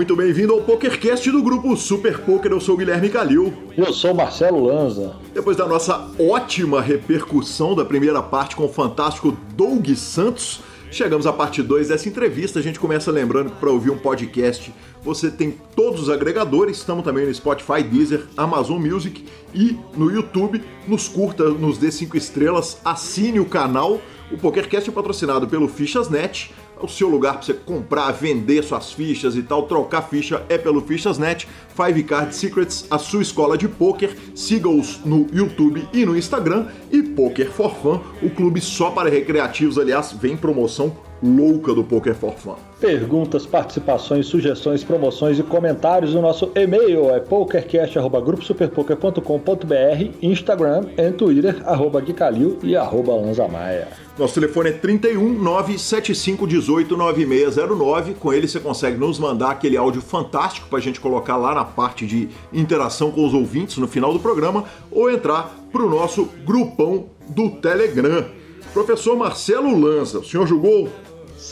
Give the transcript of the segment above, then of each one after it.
muito bem-vindo ao PokerCast do grupo Super Poker. Eu sou o Guilherme Calil. Eu sou o Marcelo Lanza. Depois da nossa ótima repercussão da primeira parte com o fantástico Doug Santos, chegamos à parte 2 dessa entrevista. A gente começa lembrando que para ouvir um podcast você tem todos os agregadores, estamos também no Spotify, Deezer, Amazon Music e no YouTube. Nos curta, nos dê 5 estrelas, assine o canal. O PokerCast é patrocinado pelo Fichas.net o seu lugar para você comprar, vender suas fichas e tal, trocar ficha é pelo Fichas.net, Five Card Secrets, a sua escola de poker. Siga-os no YouTube e no Instagram e Poker for Fun, o clube só para recreativos, aliás, vem promoção louca do Poker for Fun. Perguntas, participações, sugestões, promoções e comentários no nosso e-mail é pokercast.gruposuperpoker.com.br, Instagram e Twitter, arroba Guicalil e arroba Lanzamaia. Nosso telefone é 31 975 18 9609. Com ele você consegue nos mandar aquele áudio fantástico para a gente colocar lá na parte de interação com os ouvintes no final do programa ou entrar para o nosso grupão do Telegram. Professor Marcelo Lanza, o senhor jogou?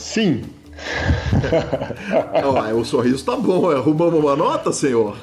Sim. ah, o sorriso tá bom. Arrumamos uma nota, senhor?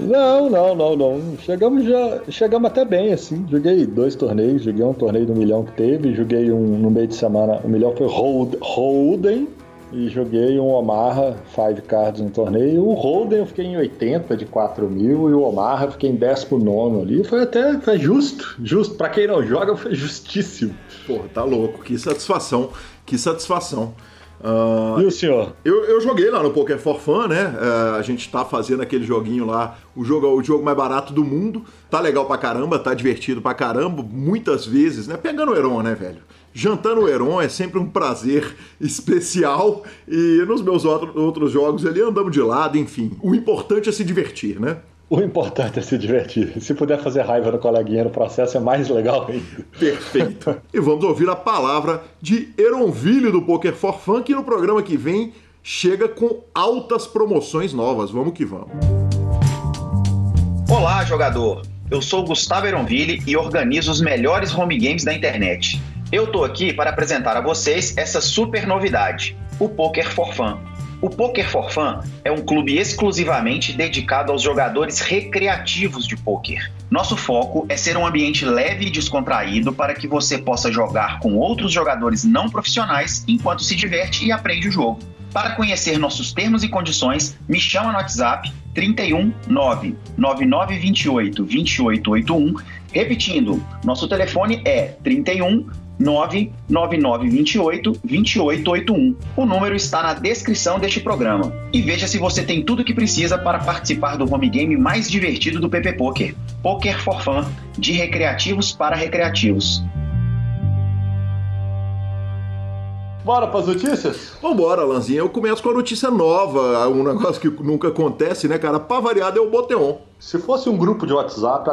Não, não, não, não. Chegamos já, chegamos até bem, assim. Joguei dois torneios, joguei um torneio do milhão que teve, joguei um no meio de semana, o milhão foi Holden, e joguei um Omaha Five Cards no torneio. O Holden eu fiquei em 80 de 4 mil e o Omaha eu fiquei em 10 nono ali. Foi até foi justo, justo. Pra quem não joga, foi justíssimo. Pô, tá louco. Que satisfação, que satisfação. Uh, e o senhor? Eu, eu joguei lá no Poker for Fun, né? Uh, a gente tá fazendo aquele joguinho lá, o jogo, o jogo mais barato do mundo. Tá legal pra caramba, tá divertido pra caramba, muitas vezes, né? Pegando o Heron, né, velho? Jantando o Heron é sempre um prazer especial e nos meus outros jogos ali andamos de lado, enfim. O importante é se divertir, né? O importante é se divertir. Se puder fazer raiva no coleguinha no processo, é mais legal ainda. Perfeito. e vamos ouvir a palavra de Eronville do Poker for Fun, que no programa que vem chega com altas promoções novas. Vamos que vamos. Olá, jogador. Eu sou Gustavo Eronville e organizo os melhores home games da internet. Eu tô aqui para apresentar a vocês essa super novidade, o Poker for Fun. O Poker for Fun é um clube exclusivamente dedicado aos jogadores recreativos de poker. Nosso foco é ser um ambiente leve e descontraído para que você possa jogar com outros jogadores não profissionais enquanto se diverte e aprende o jogo. Para conhecer nossos termos e condições, me chama no WhatsApp 31 9928 2881. Repetindo, nosso telefone é 31 99928 2881. O número está na descrição deste programa. E veja se você tem tudo o que precisa para participar do home game mais divertido do PP Poker. Poker for Fun, de recreativos para recreativos. Bora para as notícias? Vambora, Lanzinha. Eu começo com a notícia nova, um negócio que nunca acontece, né, cara? Pra variar é o Boteon. Se fosse um grupo de WhatsApp,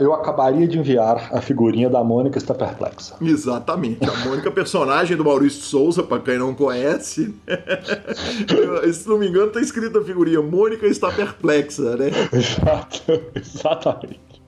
eu acabaria de enviar a figurinha da Mônica está perplexa. Exatamente. A Mônica, personagem do Maurício Souza, para quem não conhece. Se não me engano, tá escrita a figurinha Mônica está perplexa, né? Exato, exatamente.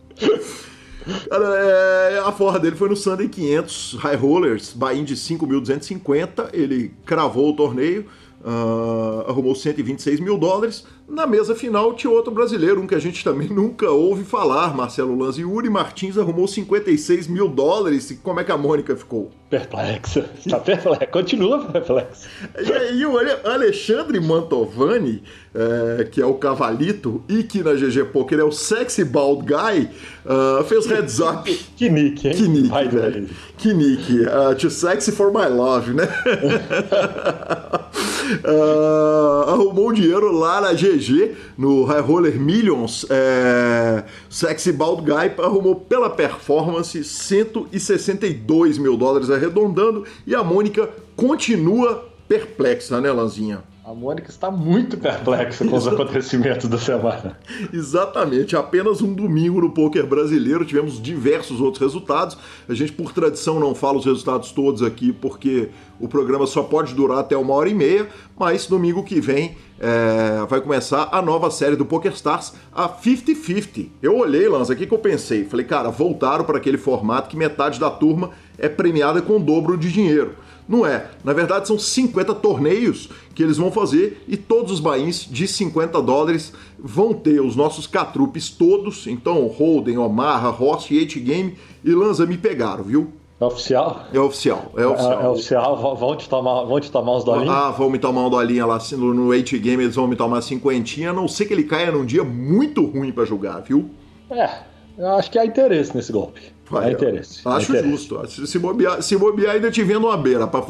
É, a forra dele foi no Sunday 500 High Rollers, buy-in de 5.250. Ele cravou o torneio, uh, arrumou 126 mil dólares. Na mesa final tinha outro brasileiro, um que a gente também nunca ouve falar, Marcelo Lanz. E Uri Martins arrumou 56 mil dólares. E como é que a Mônica ficou? Perplexa. Está perplexa. Continua perplexa. E, e, o Alexandre Mantovani, é, que é o cavalito, e que na GG Poker é o sexy bald guy, uh, fez heads up. que nick, hein? Que nick, Vai velho. Que nick. Uh, too sexy for my love, né? uh, arrumou dinheiro lá na GG, no High Roller Millions. É, Sexy Bald Guy arrumou pela performance 162 mil dólares arredondando e a Mônica continua perplexa, né, Lanzinha? A Mônica está muito perplexa com os acontecimentos da semana. Exatamente. Apenas um domingo no poker brasileiro tivemos diversos outros resultados. A gente, por tradição, não fala os resultados todos aqui porque o programa só pode durar até uma hora e meia. Mas domingo que vem é, vai começar a nova série do PokerStars, a 50-50. Eu olhei, Lança, aqui que eu pensei. Falei, cara, voltaram para aquele formato que metade da turma é premiada com o dobro de dinheiro. Não é. Na verdade, são 50 torneios que eles vão fazer e todos os bains de 50 dólares vão ter os nossos catrupes todos. Então, Holden, Omaha, Ross, H Game e Lanza me pegaram, viu? É oficial? É oficial, é oficial. É, é oficial, vão te tomar, vão te tomar uns dolinhos? Ah, vão me tomar um dolinho lá no, no H-Game, eles vão me tomar cinquentinha, a não ser que ele caia num dia muito ruim para jogar, viu? É, eu acho que há interesse nesse golpe. Vai, há interesse. Acho há interesse. justo. Se bobear, se bobear, ainda te vendo uma beira pra,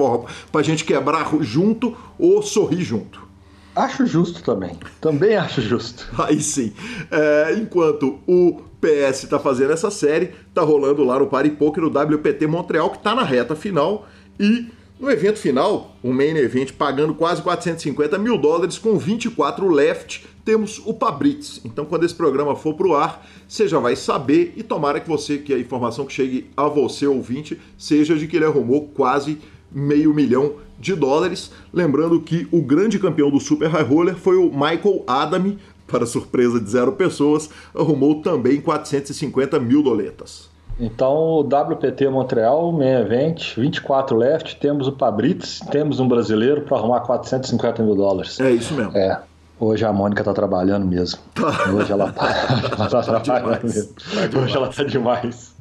pra gente quebrar junto ou sorrir junto. Acho justo também. Também acho justo. Aí sim. É, enquanto o PS está fazendo essa série, tá rolando lá no Party Poker o WPT Montreal, que tá na reta final. E no evento final, o main event pagando quase 450 mil dólares com 24 left, temos o Pabritz. Então, quando esse programa for pro ar, você já vai saber e tomara que você, que a informação que chegue a você, ouvinte, seja de que ele arrumou quase meio milhão de dólares. Lembrando que o grande campeão do Super High Roller foi o Michael Adami, para surpresa de zero pessoas, arrumou também 450 mil doletas. Então, o WPT Montreal, main event, 24 left, temos o Pabritz, temos um brasileiro para arrumar 450 mil dólares. É isso mesmo. É. Hoje a Mônica tá trabalhando mesmo. Tá. Hoje ela tá, ela tá, tá trabalhando mesmo. Tá Hoje ela tá demais.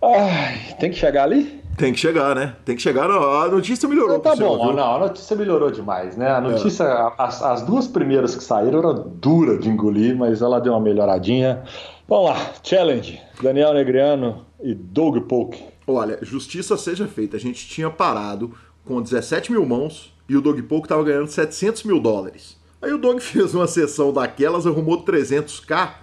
Ai, tem que chegar ali? Tem que chegar, né? Tem que chegar. A notícia melhorou. Tá bom, não, a notícia melhorou demais, né? A é. notícia, é. as, as, duas primeiras que saíram eram dura de engolir, mas ela deu uma melhoradinha. Vamos lá, challenge. Daniel Negriano e Doug Polk. Olha, justiça seja feita. A gente tinha parado com 17 mil mãos e o Doug Polk estava ganhando 700 mil dólares. Aí o Doug fez uma sessão daquelas, arrumou 300k uh,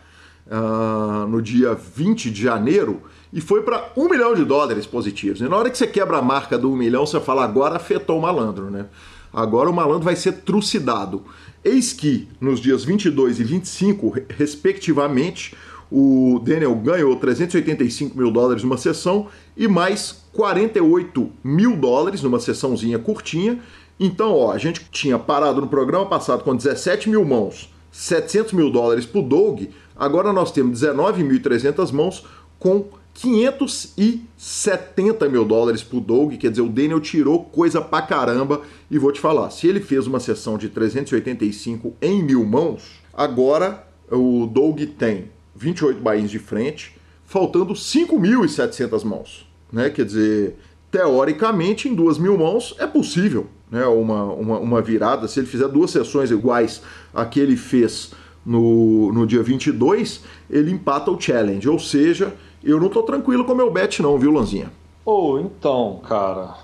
ah, no dia 20 de janeiro e foi para um milhão de dólares positivos. E na hora que você quebra a marca do um milhão, você fala, agora afetou o malandro, né? Agora o malandro vai ser trucidado. Eis que, nos dias 22 e 25, respectivamente, o Daniel ganhou 385 mil dólares numa sessão e mais 48 mil dólares numa sessãozinha curtinha. Então, ó, a gente tinha parado no programa passado com 17 mil mãos, 700 mil dólares pro Doug, agora nós temos 19.300 mãos com 570 mil dólares pro Doug, quer dizer, o Daniel tirou coisa pra caramba. E vou te falar, se ele fez uma sessão de 385 em mil mãos, agora o Doug tem 28 bains de frente, faltando 5.700 mãos. Né? Quer dizer, teoricamente, em duas mil mãos é possível né? uma, uma, uma virada. Se ele fizer duas sessões iguais a que ele fez no, no dia 22, ele empata o challenge. Ou seja, eu não tô tranquilo com o meu bet, não, viu, Lanzinha? Ou oh, então, cara.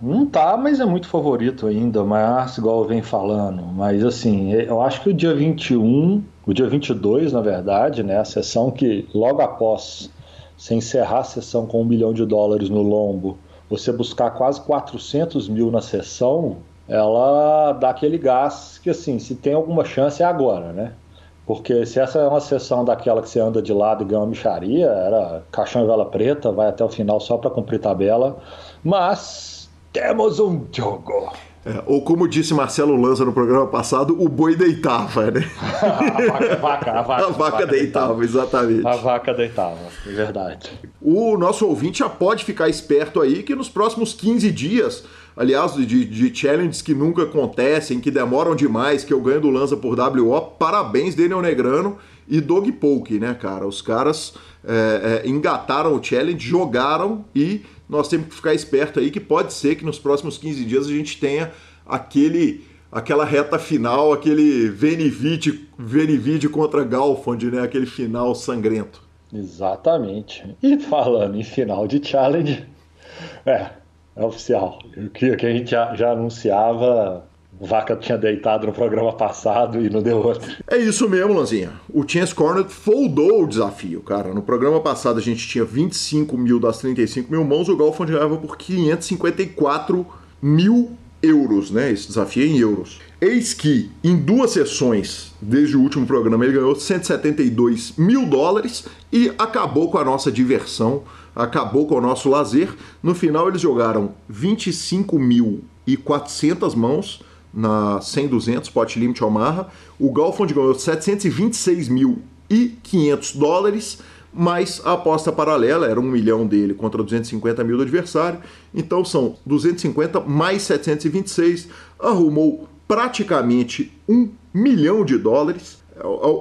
Não tá, mas é muito favorito ainda, mas igual vem falando. Mas assim, eu acho que o dia 21, o dia 22, na verdade, né? A sessão que logo após você encerrar a sessão com um milhão de dólares no lombo, você buscar quase 400 mil na sessão, ela dá aquele gás que assim, se tem alguma chance é agora, né? Porque se essa é uma sessão daquela que você anda de lado e ganha uma micharia, era caixão e vela preta, vai até o final só para cumprir tabela. Mas temos um jogo. É, ou como disse Marcelo Lanza no programa passado, o boi deitava, né? a, vaca, a, vaca, a, vaca, a vaca, deitava, deitava, exatamente. A vaca deitava, é verdade. O nosso ouvinte já pode ficar esperto aí que nos próximos 15 dias aliás, de, de challenges que nunca acontecem, que demoram demais, que eu ganho do Lanza por WO. Parabéns, Daniel Negrano e Dog Poke, né, cara? Os caras é, é, engataram o challenge, jogaram e nós temos que ficar esperto aí que pode ser que nos próximos 15 dias a gente tenha aquele aquela reta final, aquele Venivide, contra Galfond, né? Aquele final sangrento. Exatamente. E falando em final de challenge, é, é oficial. O que, a gente já, já anunciava Vaca tinha deitado no programa passado e não deu outro. É isso mesmo, Lanzinha. O Chance Corner foldou o desafio, cara. No programa passado a gente tinha 25 mil das 35 mil mãos, o Golfond ganhava por 554 mil euros, né? Esse desafio é em euros. Eis que, em duas sessões, desde o último programa, ele ganhou 172 mil dólares e acabou com a nossa diversão acabou com o nosso lazer. No final eles jogaram 25.400 mãos na 100-200 Pot Limit Omaha. O Galfond ganhou 726.500 dólares, mais a aposta paralela, era um milhão dele contra 250 mil do adversário, então são 250 mais 726, arrumou praticamente um milhão de dólares.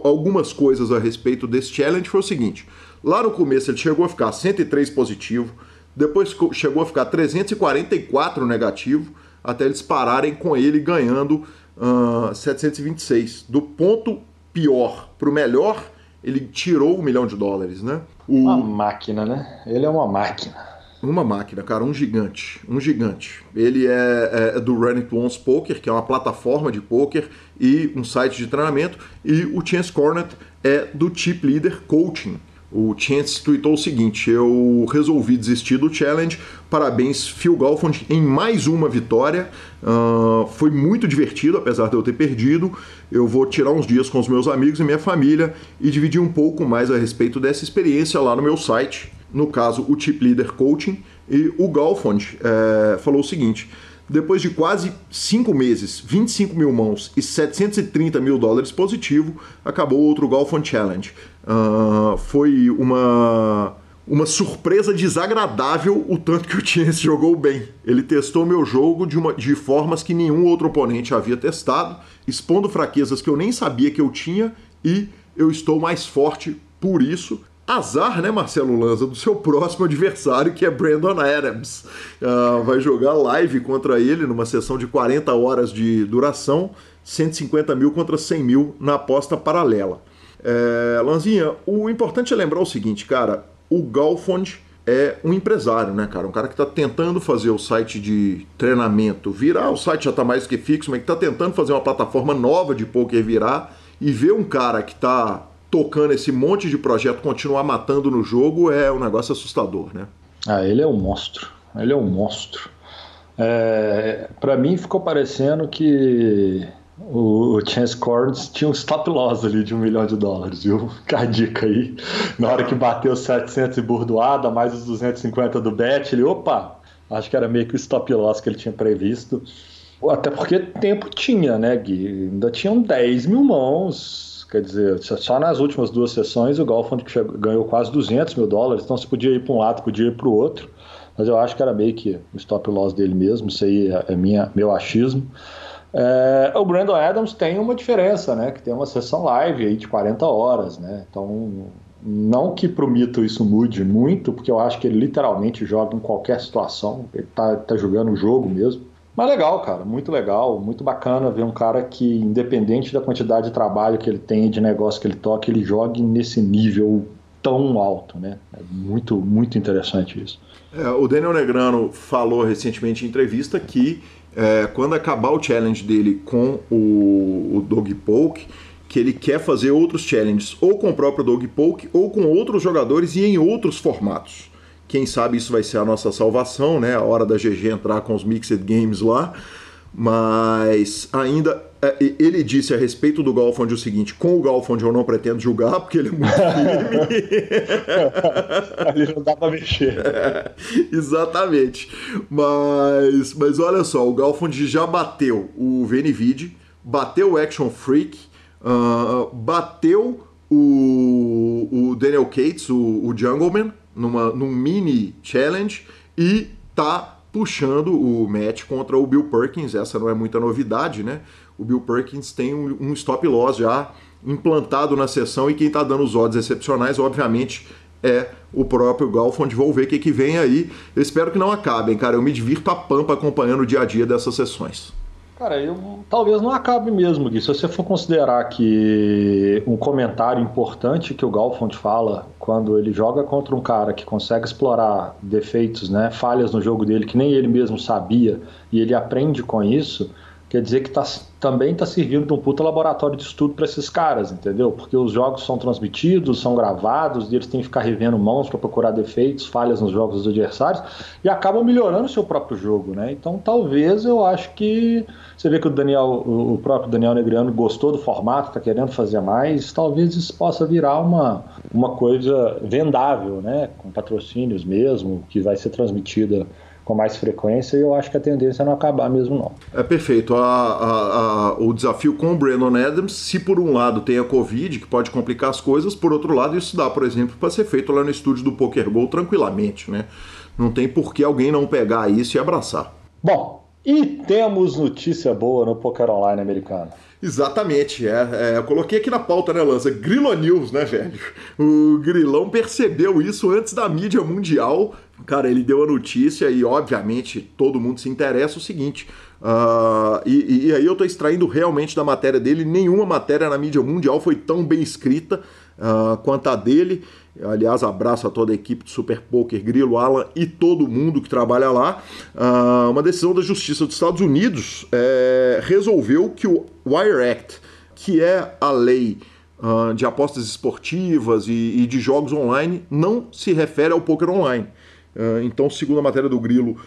Algumas coisas a respeito desse challenge foi o seguinte: lá no começo ele chegou a ficar 103 positivo, depois chegou a ficar 344 negativo, até eles pararem com ele ganhando uh, 726. Do ponto pior para o melhor, ele tirou um milhão de dólares, né? O... Uma máquina, né? Ele é uma máquina. Uma máquina, cara, um gigante, um gigante. Ele é, é do Run It Once Poker, que é uma plataforma de poker e um site de treinamento, e o Chance Cornet é do Chip Leader Coaching, o Chance tweetou o seguinte: Eu resolvi desistir do challenge. Parabéns, Phil Golfond, em mais uma vitória. Uh, foi muito divertido, apesar de eu ter perdido. Eu vou tirar uns dias com os meus amigos e minha família e dividir um pouco mais a respeito dessa experiência lá no meu site. No caso, o Chip Leader Coaching. E o Golfond é, falou o seguinte: depois de quase 5 meses, 25 mil mãos e 730 mil dólares positivo, acabou outro Golf on Challenge. Uh, foi uma, uma surpresa desagradável o tanto que o Chance jogou bem. Ele testou meu jogo de, uma, de formas que nenhum outro oponente havia testado, expondo fraquezas que eu nem sabia que eu tinha e eu estou mais forte por isso. Azar, né, Marcelo Lanza, do seu próximo adversário, que é Brandon Adams. Uh, vai jogar live contra ele numa sessão de 40 horas de duração, 150 mil contra 100 mil na aposta paralela. É, Lanzinha, o importante é lembrar o seguinte, cara, o Galfond é um empresário, né, cara? Um cara que está tentando fazer o site de treinamento virar, o site já está mais que fixo, mas que está tentando fazer uma plataforma nova de poker virar e ver um cara que está tocando esse monte de projeto continuar matando no jogo é um negócio assustador, né? Ah, ele é um monstro. Ele é um monstro. É, para mim ficou parecendo que o, Chance Corns tinha um stop loss ali de um milhão de dólares, viu? Fica a dica aí. Na hora que bateu 700 e burdoada, mais os 250 do bet, ele, opa, acho que era meio que o stop loss que ele tinha previsto. Até porque tempo tinha, né, Gui? Ainda tinham 10 mil mãos, Quer dizer, só nas últimas duas sessões o Golfond ganhou quase 200 mil dólares, então você podia ir para um lado, podia ir para o outro, mas eu acho que era meio que o stop loss dele mesmo, isso aí é, é minha, meu achismo. É, o Brandon Adams tem uma diferença, né? Que tem uma sessão live aí de 40 horas, né? Então, não que pro mito isso mude muito, porque eu acho que ele literalmente joga em qualquer situação, ele tá, tá jogando o jogo mesmo. Mas legal, cara, muito legal, muito bacana ver um cara que, independente da quantidade de trabalho que ele tem, de negócio que ele toca, ele jogue nesse nível tão alto, né? É muito, muito interessante isso. É, o Daniel Negrano falou recentemente em entrevista que é, quando acabar o challenge dele com o, o Dog Poke, que ele quer fazer outros challenges ou com o próprio Dog Poke ou com outros jogadores e em outros formatos. Quem sabe isso vai ser a nossa salvação, né? A hora da GG entrar com os Mixed Games lá. Mas ainda é, ele disse a respeito do Golfond o seguinte: com o Golfond eu não pretendo julgar, porque ele é muito firme. Ali não dá pra mexer. É, exatamente. Mas, mas olha só, o Golfond já bateu o Venivid, bateu o Action Freak, uh, bateu o, o Daniel Cates, o, o Jungleman, numa, num mini challenge e tá puxando o match contra o Bill Perkins. Essa não é muita novidade, né? O Bill Perkins tem um, um stop loss já implantado na sessão e quem está dando os odds excepcionais, obviamente, é o próprio Galfond. Vou ver o que, que vem aí. Eu espero que não acabem, cara. Eu me divirto a pampa acompanhando o dia a dia dessas sessões. Cara, eu, talvez não acabe mesmo, Gui. Se você for considerar que um comentário importante que o Galfond fala quando ele joga contra um cara que consegue explorar defeitos, né, falhas no jogo dele que nem ele mesmo sabia e ele aprende com isso, quer dizer que tá, também está servindo de um puta laboratório de estudo para esses caras, entendeu? Porque os jogos são transmitidos, são gravados, e eles têm que ficar revendo mãos para procurar defeitos, falhas nos jogos dos adversários, e acabam melhorando o seu próprio jogo, né? Então talvez eu acho que você vê que o Daniel, o próprio Daniel Negriano gostou do formato, está querendo fazer mais, talvez isso possa virar uma, uma coisa vendável, né? Com patrocínios mesmo, que vai ser transmitida com mais frequência e eu acho que a tendência é não acabar mesmo não. É perfeito. A, a, a, o desafio com o Brandon Adams, se por um lado tem a Covid, que pode complicar as coisas, por outro lado isso dá, por exemplo, para ser feito lá no estúdio do Poker Go tranquilamente, né? Não tem por que alguém não pegar isso e abraçar. Bom, e temos notícia boa no Poker Online americano. Exatamente, é, é, eu coloquei aqui na pauta, né, Lança? Grilo News, né, velho? O Grilão percebeu isso antes da mídia mundial. Cara, ele deu a notícia e, obviamente, todo mundo se interessa o seguinte. Uh, e, e, aí eu tô extraindo realmente da matéria dele. Nenhuma matéria na mídia mundial foi tão bem escrita uh, quanto a dele. Aliás, abraço a toda a equipe de Super Poker, Grilo, Alan e todo mundo que trabalha lá. Uh, uma decisão da Justiça dos Estados Unidos é, resolveu que o Wire Act, que é a lei de apostas esportivas e, e, de jogos online, não se refere ao poker online. Uh, então, segundo a matéria do Grilo,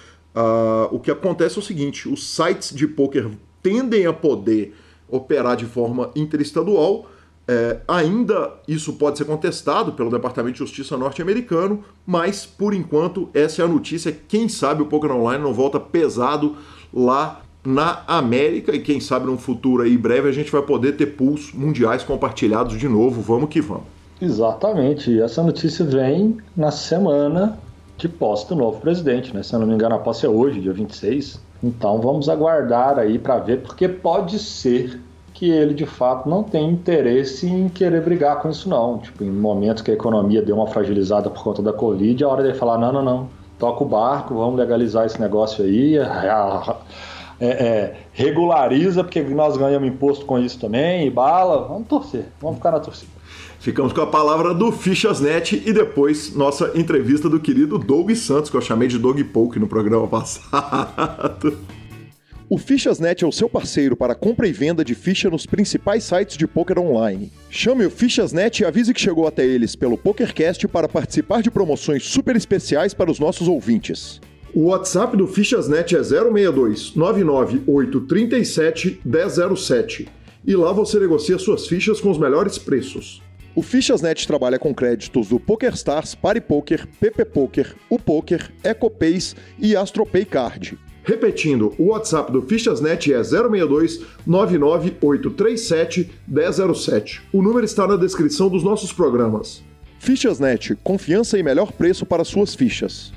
o que acontece é o seguinte: os sites de poker tendem a poder operar de forma interestadual é, ainda isso pode ser contestado pelo Departamento de Justiça norte-americano, mas por enquanto essa é a notícia. Quem sabe o Poker Online não volta pesado lá na América e quem sabe num futuro aí breve a gente vai poder ter pools mundiais compartilhados de novo. Vamos que vamos. Exatamente. Essa notícia vem na semana de posse do novo presidente, né? Se eu não me engano, a posse é hoje, dia 26. Então vamos aguardar aí para ver, porque pode ser que ele de fato não tem interesse em querer brigar com isso não. Tipo, em momentos que a economia deu uma fragilizada por conta da Covid, é hora de falar, não, não, não, toca o barco, vamos legalizar esse negócio aí, é, é, regulariza, porque nós ganhamos imposto com isso também, e bala, vamos torcer, vamos ficar na torcida. Ficamos com a palavra do Fichasnet e depois nossa entrevista do querido Doug Santos, que eu chamei de Doug Poke no programa passado. O Fichasnet é o seu parceiro para compra e venda de ficha nos principais sites de poker online. Chame o Fichasnet e avise que chegou até eles pelo PokerCast para participar de promoções super especiais para os nossos ouvintes. O WhatsApp do Fichasnet é 062 99837 1007 e lá você negocia suas fichas com os melhores preços. O Fichasnet trabalha com créditos do PokerStars, PariPoker, PP Poker, o Poker, EcoPays e AstroPay Card. Repetindo, o WhatsApp do Fichasnet é 062 99837 1007. O número está na descrição dos nossos programas. Fichasnet, confiança e melhor preço para suas fichas.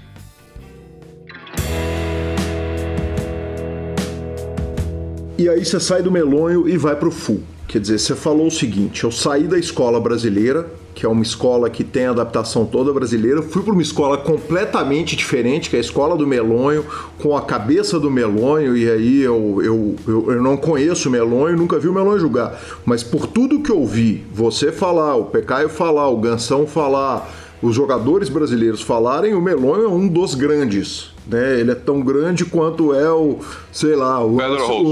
E aí você sai do melonho e vai para o full. Quer dizer, você falou o seguinte: eu saí da escola brasileira, que é uma escola que tem adaptação toda brasileira. Fui para uma escola completamente diferente, que é a escola do Melonho, com a cabeça do Melonho, e aí eu, eu, eu, eu não conheço o Melonho, nunca vi o Melonho jogar. Mas por tudo que eu vi, você falar, o Pecaio falar, o Gansão falar, os jogadores brasileiros falarem, o Melonho é um dos grandes. Né? Ele é tão grande quanto é o, sei lá, o,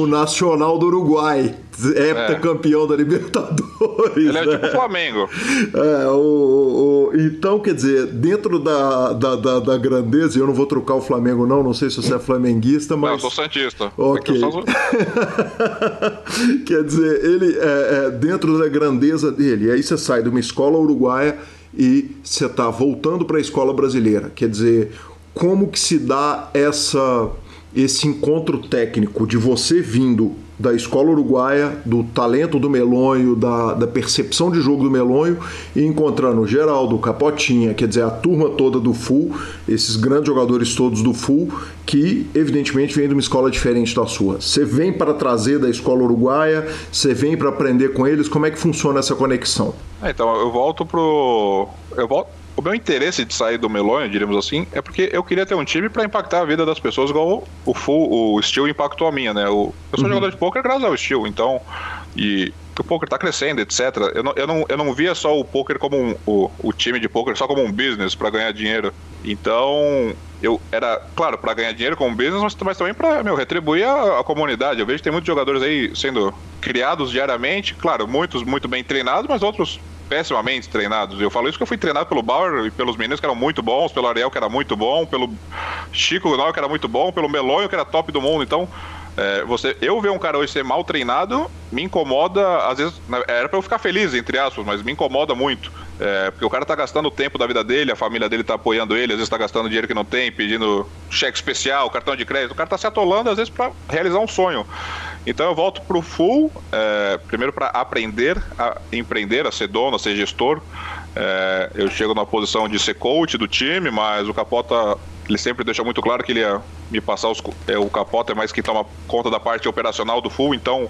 o Nacional do Uruguai, heptacampeão é. da Libertadores. Ele é né? tipo Flamengo. É, o, o, então, quer dizer, dentro da, da, da, da, grandeza, eu não vou trocar o Flamengo, não, não sei se você é flamenguista, mas. Não, eu sou Santista. Ok. Sou... quer dizer, ele é, é, dentro da grandeza dele, e aí você sai de uma escola uruguaia e você está voltando para a escola brasileira. Quer dizer, como que se dá essa esse encontro técnico de você vindo da escola uruguaia, do talento do Melonho, da, da percepção de jogo do Melonho e encontrando o Geraldo, Capotinha, quer dizer, a turma toda do Full, esses grandes jogadores todos do Full, que evidentemente vêm de uma escola diferente da sua. Você vem para trazer da escola uruguaia, você vem para aprender com eles, como é que funciona essa conexão? É, então, eu volto pro. Eu volto o meu interesse de sair do Melonho, diríamos assim, é porque eu queria ter um time para impactar a vida das pessoas igual o, Full, o Steel impactou a minha, né? O, eu sou uhum. jogador de poker graças ao Steel, então. E o poker tá crescendo, etc. Eu não, eu não, eu não via só o poker como um, o, o time de poker só como um business para ganhar dinheiro. Então, eu era, claro, para ganhar dinheiro como business, mas, mas também para retribuir a, a, comunidade. Eu vejo que tem muitos jogadores aí sendo criados diariamente, claro, muitos muito bem treinados, mas outros pessimamente treinados. Eu falo isso porque eu fui treinado pelo Bauer e pelos meninos que eram muito bons, pelo Ariel que era muito bom, pelo Chico Gunal que era muito bom, pelo Melonho que era top do mundo. Então, é, você, eu ver um cara hoje ser mal treinado me incomoda, às vezes era para eu ficar feliz entre aspas, mas me incomoda muito. É, porque o cara tá gastando o tempo da vida dele, a família dele tá apoiando ele, às vezes tá gastando dinheiro que não tem, pedindo cheque especial, cartão de crédito. O cara tá se atolando, às vezes, para realizar um sonho. Então eu volto pro full, é, primeiro para aprender a empreender, a ser dono, a ser gestor. É, eu chego na posição de ser coach do time, mas o Capota ele sempre deixou muito claro que ele ia me passar os, é, o Capota é mais quem toma conta da parte operacional do full, então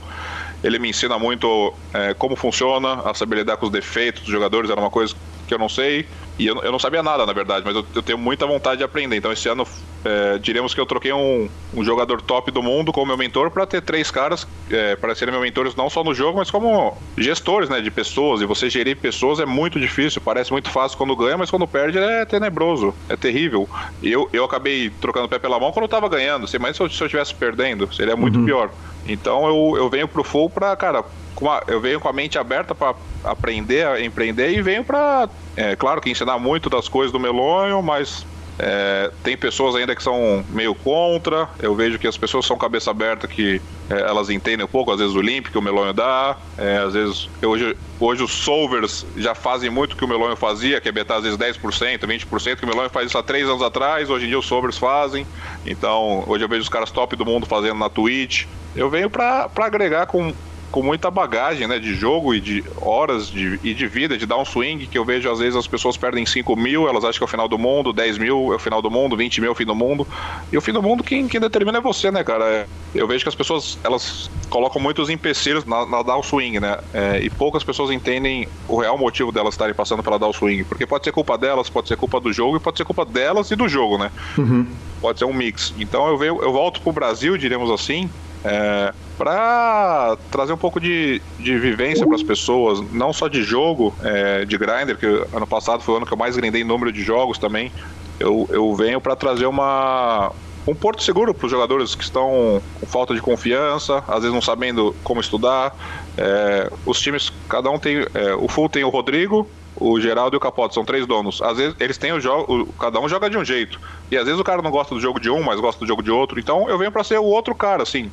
ele me ensina muito é, como funciona, a saber lidar com os defeitos dos jogadores, era uma coisa que eu não sei. E eu, eu não sabia nada, na verdade, mas eu, eu tenho muita vontade de aprender. Então, esse ano, é, diremos que eu troquei um, um, jogador top do mundo como meu mentor para ter três caras é, para serem meus mentores não só no jogo, mas como gestores né, de pessoas. E você gerir pessoas é muito difícil. Parece muito fácil quando ganha, mas quando perde é tenebroso, é terrível. E eu, eu acabei trocando o pé pela mão quando eu tava ganhando. Mas se eu, se eu estivesse perdendo, seria muito uhum. pior. Então eu, eu venho pro full pra, cara, a, eu venho com a mente aberta para aprender a empreender e venho para, é, claro que ensinar muito das coisas do Melonho, mas é, tem pessoas ainda que são meio contra. Eu vejo que as pessoas são cabeça aberta, que é, elas entendem um pouco, às vezes, o limp que o Melonho dá. É, às vezes, hoje, hoje os solvers já fazem muito o que o Melonho fazia, que é betar às vezes 10%, 20%, que o Melonho faz isso há três anos atrás. Hoje em dia os solvers fazem. Então, hoje eu vejo os caras top do mundo fazendo na Twitch. Eu venho para agregar com com muita bagagem né, de jogo e de horas de, e de vida, de dar um swing, que eu vejo às vezes as pessoas perdem 5 mil, elas acham que é o final do mundo, 10 mil é o final do mundo, 20 mil é o fim do mundo. E o fim do mundo quem, quem determina é você, né, cara? Eu vejo que as pessoas elas colocam muitos empecilhos na, na down swing, né? É, e poucas pessoas entendem o real motivo delas estarem passando pela down swing. Porque pode ser culpa delas, pode ser culpa do jogo e pode ser culpa delas e do jogo, né? Uhum. Pode ser um mix. Então eu, venho, eu volto pro Brasil, diremos assim, é, para trazer um pouco de, de vivência para as pessoas, não só de jogo, é, de grinder, que ano passado foi o ano que eu mais grindei em número de jogos também. Eu, eu venho para trazer uma, um porto seguro para os jogadores que estão com falta de confiança, às vezes não sabendo como estudar. É, os times, cada um tem. É, o Full tem o Rodrigo, o Geraldo e o Capote, são três donos. Às vezes eles têm o jogo, cada um joga de um jeito. E às vezes o cara não gosta do jogo de um, mas gosta do jogo de outro. Então eu venho para ser o outro cara, assim.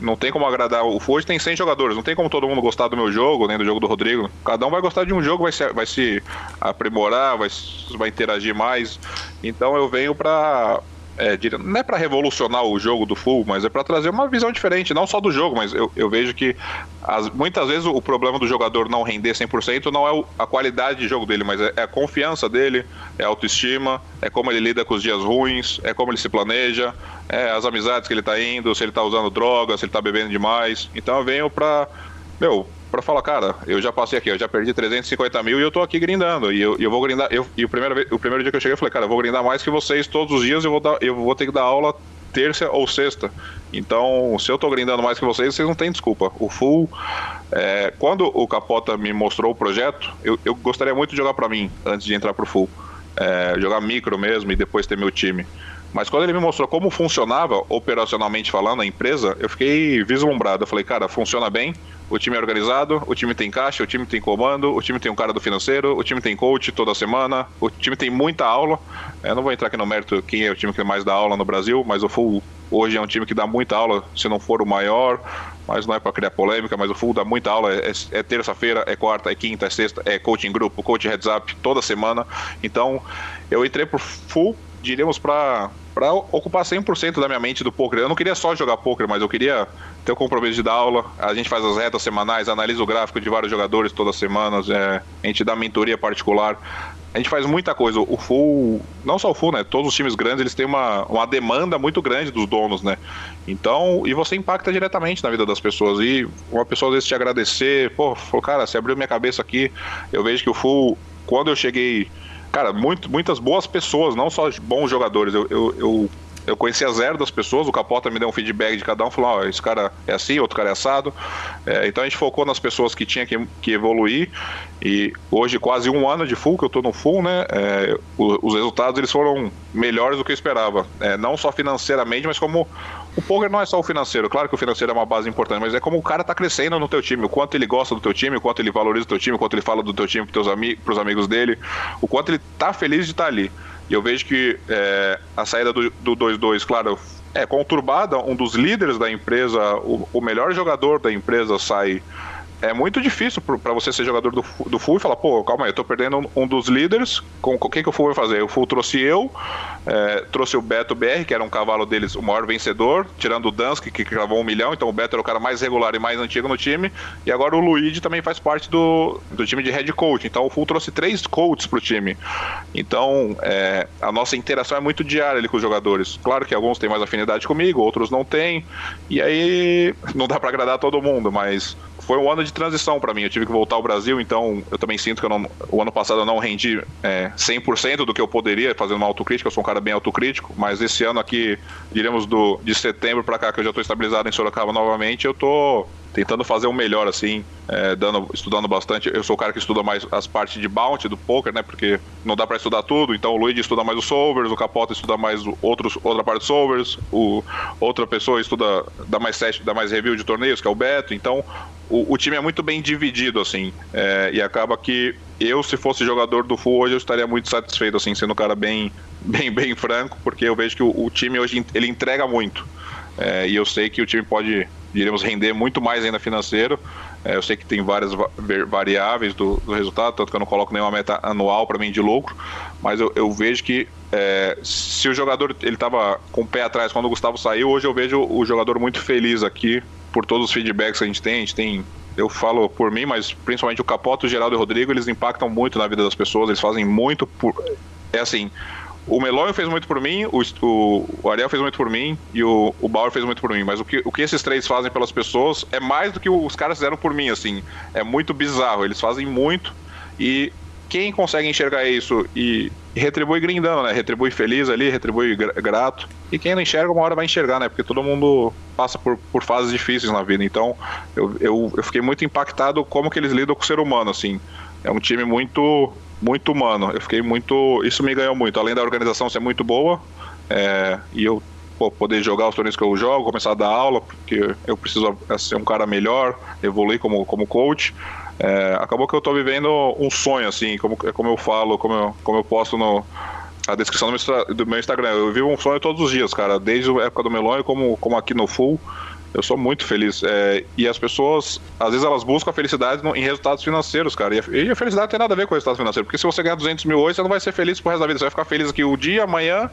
Não tem como agradar. O Forge tem 100 jogadores, não tem como todo mundo gostar do meu jogo, nem do jogo do Rodrigo. Cada um vai gostar de um jogo, vai se, vai se aprimorar, vai, vai interagir mais. Então eu venho para é, não é para revolucionar o jogo do full, mas é para trazer uma visão diferente, não só do jogo, mas eu, eu vejo que as, muitas vezes o problema do jogador não render 100% não é o, a qualidade de jogo dele, mas é, é, a confiança dele, é a autoestima, é como ele lida com os dias ruins, é como ele se planeja, é as amizades que ele tá indo, se ele tá usando drogas, se ele tá bebendo demais. Então eu venho para meu, para falar, cara, eu já passei aqui, eu já perdi 350 mil e eu tô aqui grindando. E eu, eu vou grindar. Eu, e o primeiro, o primeiro dia que eu cheguei, eu falei, cara, eu vou grindar mais que vocês todos os dias, eu vou, dar, eu vou ter que dar aula terça ou sexta. Então, se eu tô grindando mais que vocês, vocês não têm desculpa. O full. É, quando o Capota me mostrou o projeto, eu, eu gostaria muito de jogar para mim antes de entrar pro full. É, jogar micro mesmo e depois ter meu time. Mas quando ele me mostrou como funcionava, operacionalmente falando, a empresa, eu fiquei vislumbrado. Eu falei, cara, funciona bem, o time é organizado, o time tem caixa, o time tem comando, o time tem um cara do financeiro, o time tem coach toda semana, o time tem muita aula. Eu não vou entrar aqui no mérito quem é o time que mais dá aula no Brasil, mas o Full hoje é um time que dá muita aula, se não for o maior, mas não é para criar polêmica, mas o Full dá muita aula, é, é terça-feira, é quarta, é quinta, é sexta, é coaching grupo, coach heads up toda semana. Então, eu entrei pro Full, diríamos para para ocupar 100% da minha mente do poker. Eu não queria só jogar poker, mas eu queria ter o compromisso de dar aula. A gente faz as retas semanais, analisa o gráfico de vários jogadores todas as semanas, é, a gente dá mentoria particular. A gente faz muita coisa. O full, não só o full, né? Todos os times grandes eles têm uma, uma demanda muito grande dos donos, né? Então, e você impacta diretamente na vida das pessoas. E uma pessoa às vezes te agradecer, pô, falou, cara, você abriu minha cabeça aqui. Eu vejo que o full, quando eu cheguei cara, muito, muitas boas pessoas, não só bons jogadores. Eu, eu, eu, eu conhecia zero das pessoas, o Capota me deu um feedback de cada um, falou, oh, esse cara é assim, outro cara é assado. É, então a gente focou nas pessoas que tinha que, que evoluir e hoje quase um ano de full, que eu tô no full, né, é, os resultados eles foram melhores do que eu esperava. É, não só financeiramente, mas como o poker não é só o financeiro, claro que o financeiro é uma base importante, mas é como o cara tá crescendo no teu time, o quanto ele gosta do teu time, o quanto ele valoriza o teu time, o quanto ele fala do teu time pros, ami pros amigos dele, o quanto ele tá feliz de estar tá ali. E eu vejo que é, a saída do 2-2, claro, é conturbada, um dos líderes da empresa, o, o melhor jogador da empresa sai é muito difícil para você ser jogador do, do Full e falar, pô, calma aí, eu tô perdendo um, um dos líderes, com o que, que o Full vai fazer? O Full trouxe eu, é, trouxe o Beto BR, que era um cavalo deles, o maior vencedor, tirando o Dansk, que gravou um milhão, então o Beto era o cara mais regular e mais antigo no time, e agora o Luigi também faz parte do, do time de head coach, então o Full trouxe três coaches pro time. Então, é, a nossa interação é muito diária ali com os jogadores. Claro que alguns têm mais afinidade comigo, outros não têm, e aí não dá para agradar todo mundo, mas foi um ano de transição para mim. Eu tive que voltar ao Brasil, então eu também sinto que não, o ano passado eu não rendi é, 100% do que eu poderia, fazendo uma autocrítica. Eu sou um cara bem autocrítico, mas esse ano aqui, diremos do, de setembro para cá, que eu já estou estabilizado em Sorocaba novamente, eu tô tentando fazer o melhor, assim, é, dando, estudando bastante. Eu sou o cara que estuda mais as partes de bounty do poker, né? Porque não dá para estudar tudo. Então o Luigi estuda mais os solvers, o Capota estuda mais outros, outra parte dos solvers, o, outra pessoa estuda, dá mais set, dá mais review de torneios, que é o Beto. Então o, o time é muito bem dividido, assim. É, e acaba que eu, se fosse jogador do Full hoje, eu estaria muito satisfeito, assim, sendo um cara bem, bem, bem franco, porque eu vejo que o, o time hoje ele entrega muito. É, e eu sei que o time pode iremos render muito mais ainda financeiro. É, eu sei que tem várias variáveis do, do, resultado, tanto que eu não coloco nenhuma meta anual para mim de lucro, mas eu, eu vejo que é, se o jogador ele estava com o pé atrás quando o Gustavo saiu, hoje eu vejo o jogador muito feliz aqui por todos os feedbacks que a gente tem. A gente tem eu falo por mim, mas principalmente o Capoto, o Geraldo e o Rodrigo, eles impactam muito na vida das pessoas, eles fazem muito por. É assim, o Melonho fez muito por mim, o, o, Ariel fez muito por mim e o, o Bauer fez muito por mim. Mas o que, o que esses três fazem pelas pessoas é mais do que os caras fizeram por mim, assim. É muito bizarro. Eles fazem muito e quem consegue enxergar isso e, e retribui grindando, né? Retribui feliz ali, retribui grato. E quem não enxerga, uma hora vai enxergar, né? Porque todo mundo passa por, por fases difíceis na vida. Então, eu, eu, eu fiquei muito impactado como que eles lidam com o ser humano, assim. É um time muito muito humano. Eu fiquei muito. Isso me ganhou muito. Além da organização ser muito boa, é, e eu pô, poder jogar os torneios que eu jogo, começar a dar aula, porque eu preciso ser um cara melhor, evoluir como, como coach. É, acabou que eu estou vivendo um sonho, assim, como, como eu falo, como eu, como eu posto no, a descrição do meu, do meu Instagram. Eu vivo um sonho todos os dias, cara, desde a época do Melônio, como, como aqui no Full. Eu sou muito feliz. É, e as pessoas, às vezes, elas buscam a felicidade em resultados financeiros, cara. E a, e a, felicidade tem nada a ver com resultados financeiros. Porque se você ganhar 200 mil hoje, você não vai ser feliz pro resto da vida. Você vai ficar feliz aqui o dia, amanhã,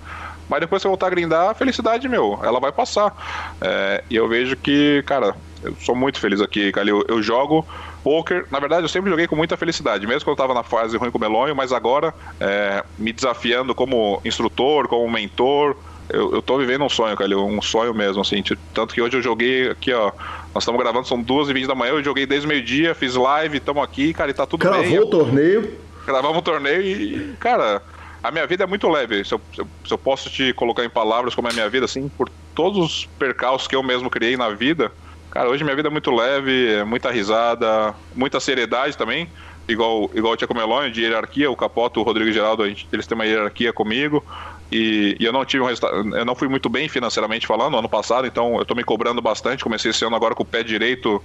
mas depois você voltar a grindar, a felicidade, meu, ela vai passar. É, e eu vejo que, cara, eu sou muito feliz aqui, Calil. Eu, eu jogo poker. Na verdade, eu sempre joguei com muita felicidade, mesmo quando eu estava na fase ruim com o Melonho, mas agora é, me desafiando como instrutor, como mentor eu, eu tô vivendo um sonho, cara, um sonho mesmo, assim. Tanto que hoje eu joguei aqui, ó. Nós estamos gravando, são 2h20 da manhã, eu joguei desde o meio-dia, fiz live, estamos aqui, cara, e tá tudo Gravou bem. Gravou o torneio. Gravamos o torneio e, cara, a minha vida é muito leve. Se eu, se eu, posso te colocar em palavras como é a minha vida, assim, por todos os percalços que eu mesmo criei na vida, cara, hoje minha vida é muito leve, é muita risada, muita seriedade também. Igual, igual o Melônio, de hierarquia, o Capoto, o Rodrigo Geraldo, gente, eles têm uma hierarquia comigo. E, e, eu não tive um resultado, eu não fui muito bem financeiramente falando ano passado, então eu tô me cobrando bastante. Comecei esse ano agora com o pé direito,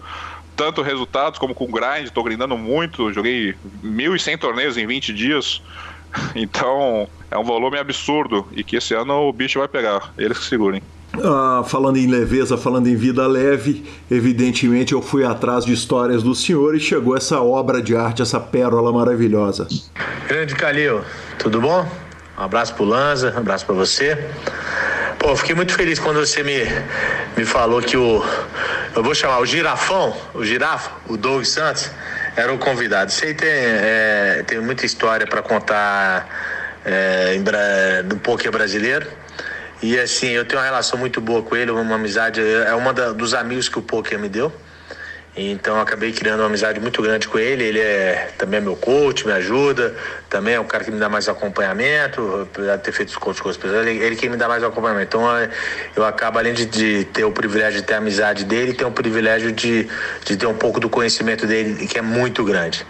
tanto resultados como com grind, tô grindando muito, joguei 1.100 torneios em 20 dias. Então é um volume absurdo e que esse ano o bicho vai pegar, eles que segurem. Ah, falando em leveza, falando em vida leve, evidentemente eu fui atrás de histórias do senhor e chegou essa obra de arte, essa pérola maravilhosa. Grande Calil, tudo bom? Um abraço pro Lanza, um abraço para você. Pô, fiquei muito feliz quando você me, me falou que o. Eu vou chamar o girafão, o girafa, o Doug Santos, era o convidado. Sei tem, é, tem muita história para contar é, do poker brasileiro. E assim, eu tenho uma relação muito boa com ele, uma amizade. É da, dos amigos que o poker me deu. Então acabei criando uma amizade muito grande com ele. Ele é também é meu coach, me ajuda. Também é o cara que me dá mais acompanhamento. Apesar de ter feito os coach com as pessoas, ele, ele que me dá mais acompanhamento. Então é, eu acabo, além de, de, ter o privilégio de ter a amizade dele, ter o privilégio de, de ter um pouco do conhecimento dele, que é muito grande.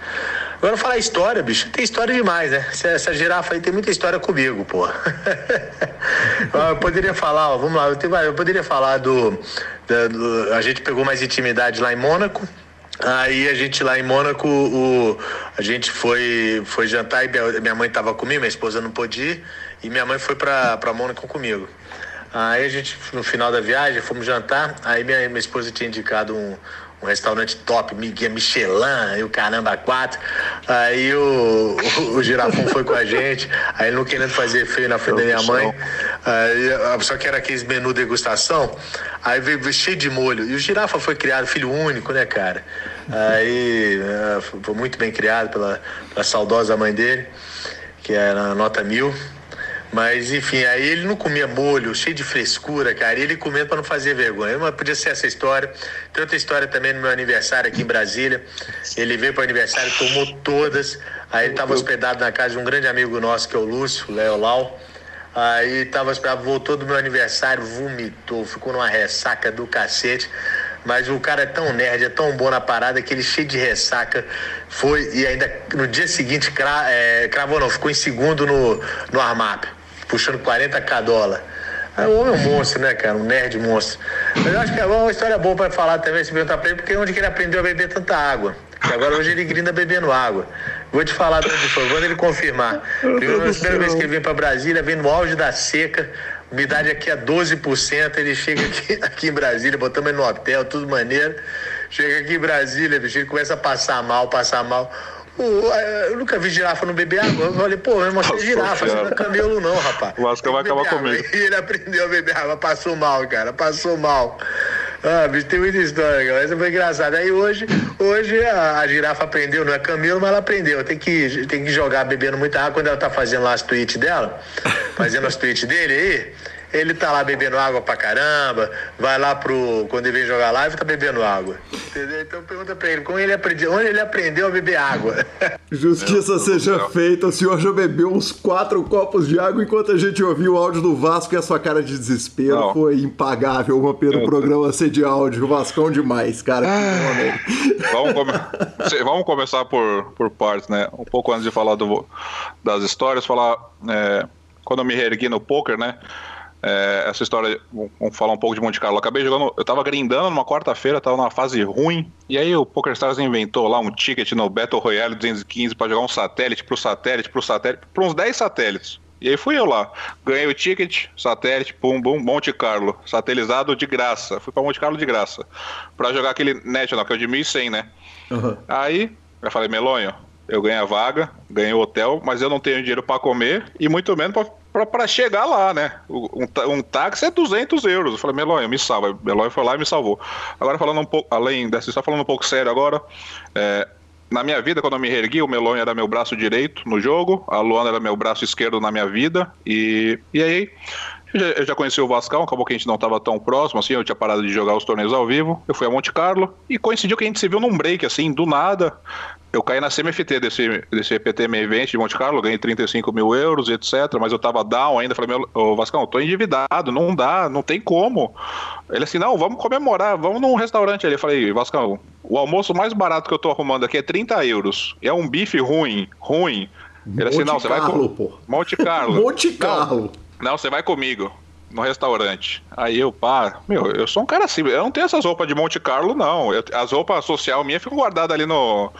Agora falar história, bicho, tem história demais, né? Essa, essa girafa aí tem muita história comigo, pô. eu poderia falar, ó, vamos lá, eu, tenho, eu poderia falar do, do, A gente pegou mais intimidade lá em Mônaco. Aí a gente lá em Mônaco, o, a gente foi, foi jantar e minha, minha mãe estava comigo, minha esposa não pôde ir, e minha mãe foi para Mônaco comigo. Aí a gente, no final da viagem, fomos jantar, aí minha, minha esposa tinha indicado um, um restaurante top, Michelin e o caramba quatro. Aí o, o, o girafão foi com a gente, aí não querendo fazer feio na frente da minha mãe, aí, só que era aqueles menu degustação, aí veio, veio cheio de molho. E o girafa foi criado, filho único, né, cara? Aí é, foi muito bem criado pela, pela saudosa mãe dele, que era nota mil. Mas enfim, aí ele não comia molho, cheio de frescura, cara. E ele comendo para não fazer vergonha. Mas podia ser essa história. Tem outra história também no meu aniversário aqui em Brasília. Ele veio para o aniversário, tomou todas. Aí ele estava hospedado na casa de um grande amigo nosso, que é o Lúcio, Léo Lau. Aí estava hospedado, voltou do meu aniversário, vomitou, ficou numa ressaca do cacete. Mas o cara é tão nerd, é tão bom na parada que ele cheio de ressaca foi e ainda no dia seguinte cra, é, cravou não, ficou em segundo no, no Armap puxando 40k dólar. Aí, o homem é um monstro, né, cara? Um nerd monstro. Mas eu acho que é uma história boa para falar também, se perguntar pra ele, porque onde que ele aprendeu a beber tanta água. Que agora hoje ele grinda bebendo água. Vou te falar de onde foi, quando ele confirmar. Primeira, primeira vez que ele vem para Brasília, vem no auge da seca, umidade aqui é 12%, ele chega aqui, aqui em Brasília, botamos ele no hotel, tudo maneiro. Chega aqui em Brasília, bicho, ele começa a passar mal, passar mal. Eu nunca vi girafa não beber água. Eu falei, pô, eu mostrei girafa, você não é camelo não, rapaz. O Asca vai acabar comigo. E ele aprendeu a beber água, passou mal, cara, passou mal. Ah, bicho, tem muita história, cara. Essa foi engraçada. Aí hoje, hoje a, a, girafa aprendeu, não é camelo, mas ela aprendeu. Tem que, tem que jogar bebendo muita água quando ela tá fazendo lá as tweets dela, fazendo as tweets dele aí. Ele tá lá bebendo água pra caramba, vai lá pro. Quando ele vem jogar live, tá bebendo água. Entendeu? Então pergunta pra ele como ele aprendeu, onde ele aprendeu a beber água. Justiça seja feita, o senhor já bebeu uns quatro copos de água enquanto a gente ouviu o áudio do Vasco e a sua cara de desespero Não. foi impagável uma pelo programa ser de áudio. O Vascão demais, cara. Ah. vamos, come... vamos começar por, por partes, né? Um pouco antes de falar do, das histórias, falar. É, quando eu me reergui no poker, né? É, essa história, vamos falar um pouco de Monte Carlo. Eu acabei jogando, eu tava grindando numa quarta-feira, tava numa fase ruim, e aí o PokerStars inventou lá um ticket no Battle Royale 215 para jogar um satélite pro satélite, pro satélite, pra uns 10 satélites. E aí fui eu lá. Ganhei o ticket, satélite, pum, bum, Monte Carlo. Satelizado de graça. Fui pra Monte Carlo de graça. Pra jogar aquele National, que é o de 1100, né? Uhum. Aí, eu falei, Melonho, eu ganhei a vaga, ganhei o hotel, mas eu não tenho dinheiro para comer e muito menos para chegar lá, né? Um, um, táxi é 200 euros. Eu falei, Melonha, me salva. Melonha foi lá e me salvou. Agora, falando um pouco, além dessa, está falando um pouco sério agora. É, na minha vida, quando eu me ergui, o Melonha era meu braço direito no jogo, a Luana era meu braço esquerdo na minha vida, e, e aí eu já, conheci o Vascão, acabou que a gente não estava tão próximo, assim, eu tinha parado de jogar os torneios ao vivo. Eu fui a Monte Carlo e coincidiu que a gente se viu num break, assim, do nada. Eu caí na CMFT desse, desse EPT Main Event de Monte Carlo, ganhei 35 mil euros, etc. Mas eu tava down ainda. Falei, meu, ô Vascão, eu tô endividado, não dá, não tem como. Ele assim, não, vamos comemorar, vamos num restaurante ali. Eu falei, Vascão, o almoço mais barato que eu tô arrumando aqui é 30 euros. É um bife ruim, ruim. Ele assim, não, você vai com. Pô. Monte Carlo. Monte Carlo. Não, não, você vai comigo no restaurante. Aí eu, pá, meu, eu sou um cara assim, eu não tenho essas roupas de Monte Carlo, não. Eu, as roupas social minhas ficam guardadas ali no,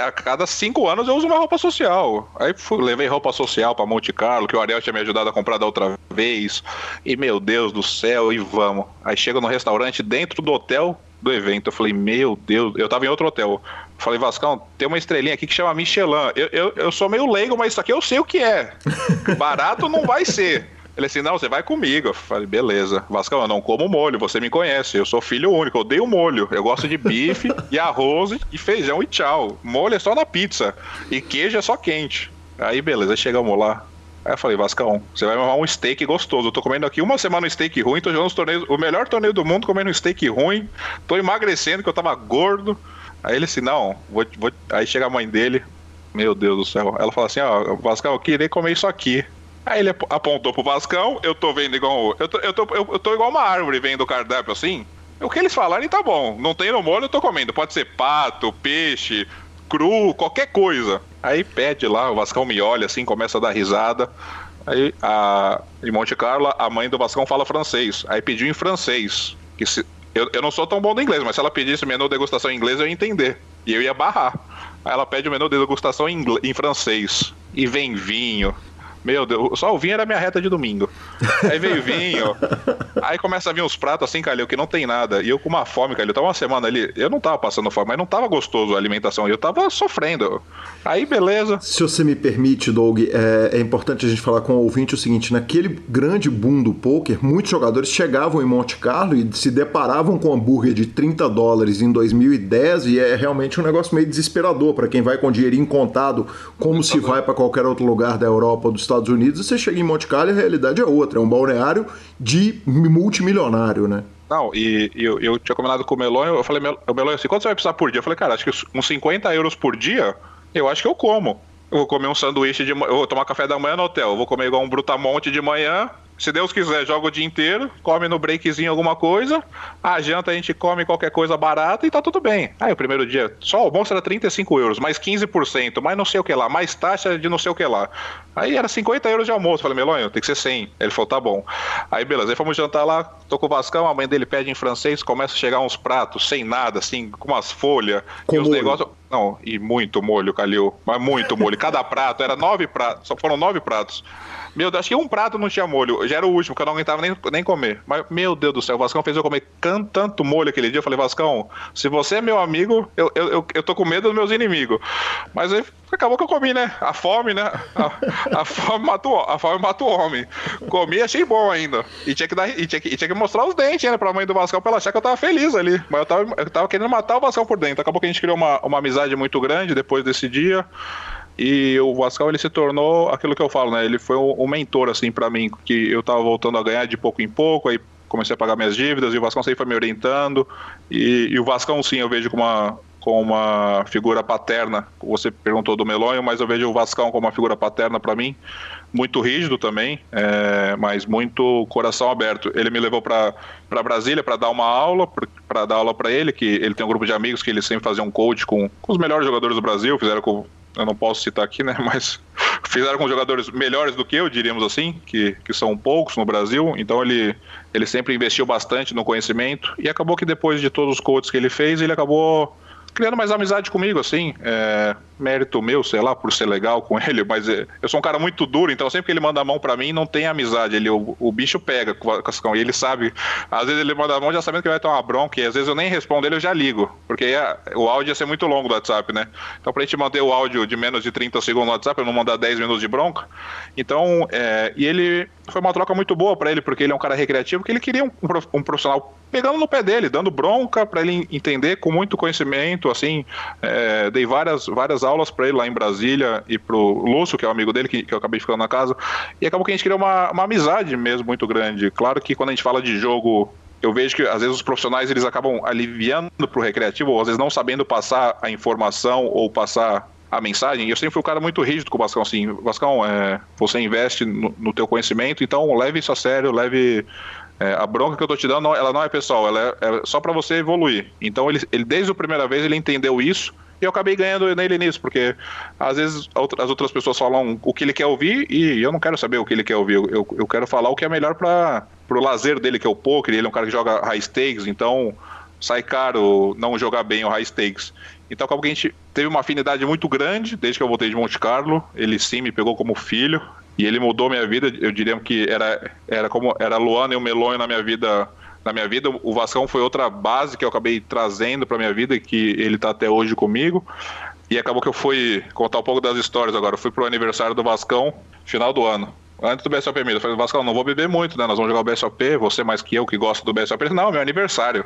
a cada cinco anos eu uso uma roupa social. Aí fui, levei roupa social para Monte Carlo, que o Ariel tinha me ajudado a comprar da outra vez. E meu Deus do céu, e vamos. Aí chego no restaurante dentro do hotel do evento. Eu falei, meu Deus, eu tava em outro hotel. Falei, Vascão, tem uma estrelinha aqui que chama Michelin. Eu, eu, eu sou meio leigo, mas isso aqui eu sei o que é. Barato não vai ser. Ele assim, não, você vai comigo. Eu falei, beleza. Vascão, eu não como molho, você me conhece. Eu sou filho único, eu odeio molho. Eu gosto de bife e arroz e feijão e tchau. Molho é só na pizza. E queijo é só quente. Aí, beleza, chegamos lá. Aí eu falei, Vascão, você vai arrumar um steak gostoso. Eu tô comendo aqui uma semana um steak ruim, tô jogando os torneios, o melhor torneio do mundo comendo um steak ruim. Tô emagrecendo, que eu tava gordo. Aí ele assim, não, vou, vou... aí chega a mãe dele. Meu Deus do céu. Ela fala assim, ó, Vascão, eu queria comer isso aqui. Aí ele apontou pro Vascão, eu tô vendo igual. Eu tô, eu tô, eu, tô igual uma árvore vendo o cardápio assim. O que eles falarem tá bom. Não tem no molho, eu tô comendo. Pode ser pato, peixe, cru, qualquer coisa. Aí pede lá, o Vascão me olha assim, começa a dar risada. Aí a, em Monte Carlo, a mãe do Vascão fala francês. Aí pediu em francês. Que se, eu, eu não sou tão bom do inglês, mas se ela pedisse menu degustação em inglês, eu ia entender. E eu ia barrar. Aí ela pede o menu de degustação em, em francês. E vem vinho, Meu Deus, só o vinho era minha reta de domingo. Aí veio vinho. aí começa a vir uns pratos assim, Calil, que não tem nada. E eu com uma fome, Calil, tava uma semana ali. Eu não tava passando fome, mas não tava gostoso a alimentação. Eu tava sofrendo. Aí, beleza. Se você me permite, Doug, é, é importante a gente falar com o ouvinte o seguinte: naquele grande boom do poker, muitos jogadores chegavam em Monte Carlo e se deparavam com um hambúrguer de 30 dólares em 2010 e é realmente um negócio meio desesperador para quem vai com dinheirinho contado, como se vai para qualquer outro lugar da Europa ou dos Estados Unidos. Você chega em Monte Carlo e a realidade é outra, é um balneário de multimilionário, né? Não, e, e eu, eu, tinha combinado com o Melon, eu falei, o Melon assim, quanto você vai precisar por dia? Eu falei, cara, acho que uns 50 euros por dia, eu acho que eu como. Eu vou comer um sanduíche de eu vou tomar café da manhã no hotel, eu vou comer igual um brutamonte de manhã, se Deus quiser, joga o dia inteiro, come no breakzinho alguma coisa, a janta a gente come qualquer coisa barata e tá tudo bem. Aí o primeiro dia, só o almoço era 35 euros, mais 15%, mais não sei o que lá, mais taxa de não sei o que lá. Aí era 50 euros de almoço. Falei, Melonho, tem que ser 100. Ele falou, tá bom. Aí beleza, aí fomos jantar lá, tô com o Vascão, a mãe dele pede em francês, começa a chegar uns pratos sem nada, assim, com umas folhas com e os negócios. Não, e muito molho, Calil, mas muito molho. Cada prato, era nove pratos, só foram nove pratos. Meu Deus, acho que um prato não tinha molho. Já era o último, que eu não aguentava nem, nem comer. Mas, meu Deus do céu, o Vascão fez eu comer tanto molho aquele dia. Eu falei, Vascão, se você é meu amigo, eu, eu, eu, eu tô com medo dos meus inimigos. Mas aí acabou que eu comi, né? A fome, né? A, a fome matou, a fome matou o homem. Comi, achei bom ainda. E tinha que, dar, e tinha que, e tinha que mostrar os dentes, né? Pra mãe do Vascão pra ela achar que eu tava feliz ali. Mas eu tava, eu tava querendo matar o Vascão por dentro. Acabou que a gente criou uma, uma amizade muito grande depois desse dia. E o Vascal ele se tornou aquilo que eu falo, né? Ele foi um, mentor assim para mim, que eu tava voltando a ganhar de pouco em pouco, aí comecei a pagar minhas dívidas e o Vascão sempre foi me orientando. E, e o Vascão sim, eu vejo como uma como uma figura paterna. Você perguntou do Melonho, mas eu vejo o Vascão como uma figura paterna para mim, muito rígido também, é, mas muito coração aberto. Ele me levou para Brasília para dar uma aula, para dar aula para ele, que ele tem um grupo de amigos que ele sempre fazia um coach com, com os melhores jogadores do Brasil, fizeram com eu não posso citar aqui, né? Mas fizeram com jogadores melhores do que eu, diríamos assim, que, que são poucos no Brasil. Então ele, ele sempre investiu bastante no conhecimento e acabou que depois de todos os coaches que ele fez, ele acabou criando mais amizade comigo, assim. É, mérito meu, sei lá, por ser legal com ele, mas é, eu sou um cara muito duro, então sempre que ele manda a mão para mim, não tem amizade. Ele, o, o bicho pega com o Cascão, e ele sabe. Às vezes ele manda a mão já sabendo que vai ter uma bronca, e às vezes eu nem respondo ele, eu já ligo. Porque ia, o áudio ia ser muito longo do WhatsApp, né? Então, pra gente manter o áudio de menos de 30 segundos no WhatsApp, eu não mandar 10 minutos de bronca. Então, é, e ele foi uma troca muito boa para ele, porque ele é um cara recreativo, que ele queria um, um profissional pegando no pé dele, dando bronca para ele entender com muito conhecimento, assim, é, dei várias, várias aulas para ele lá em Brasília e pro Lúcio, que é o um amigo dele, que, que, eu acabei ficando na casa, e acabou que a gente criou uma, uma amizade mesmo muito grande. Claro que quando a gente fala de jogo eu vejo que às vezes os profissionais eles acabam aliviando para o recreativo, ou às vezes não sabendo passar a informação ou passar a mensagem. Eu sempre fui um cara muito rígido com o Vascão, assim, Vascão, é, você investe no, no teu conhecimento, então leve isso a sério, leve é, a bronca que eu tô te dando, ela não é pessoal, ela é, é só para você evoluir. Então ele, ele, desde a primeira vez, ele entendeu isso e eu acabei ganhando nele nisso, porque às vezes as outras pessoas falam o que ele quer ouvir e eu não quero saber o que ele quer ouvir, eu, eu quero falar o que é melhor para pro lazer dele, que é o poker, ele é um cara que joga high stakes, então sai caro não jogar bem o high stakes. Então acabou que a gente teve uma afinidade muito grande desde que eu voltei de Monte Carlo. Ele sim me pegou como filho e ele mudou minha vida. Eu diria que era, era como era Luana e o Melonho na minha vida. Na minha vida, o Vascão foi outra base que eu acabei trazendo para minha vida, que ele está até hoje comigo. E acabou que eu fui contar um pouco das histórias agora. Eu fui pro aniversário do Vascão, final do ano. Antes do BSOP eu falei, Vascão, não vou beber muito, né? Nós vamos jogar o BSOP, você mais que eu que gosta do BSOP. Não, meu aniversário.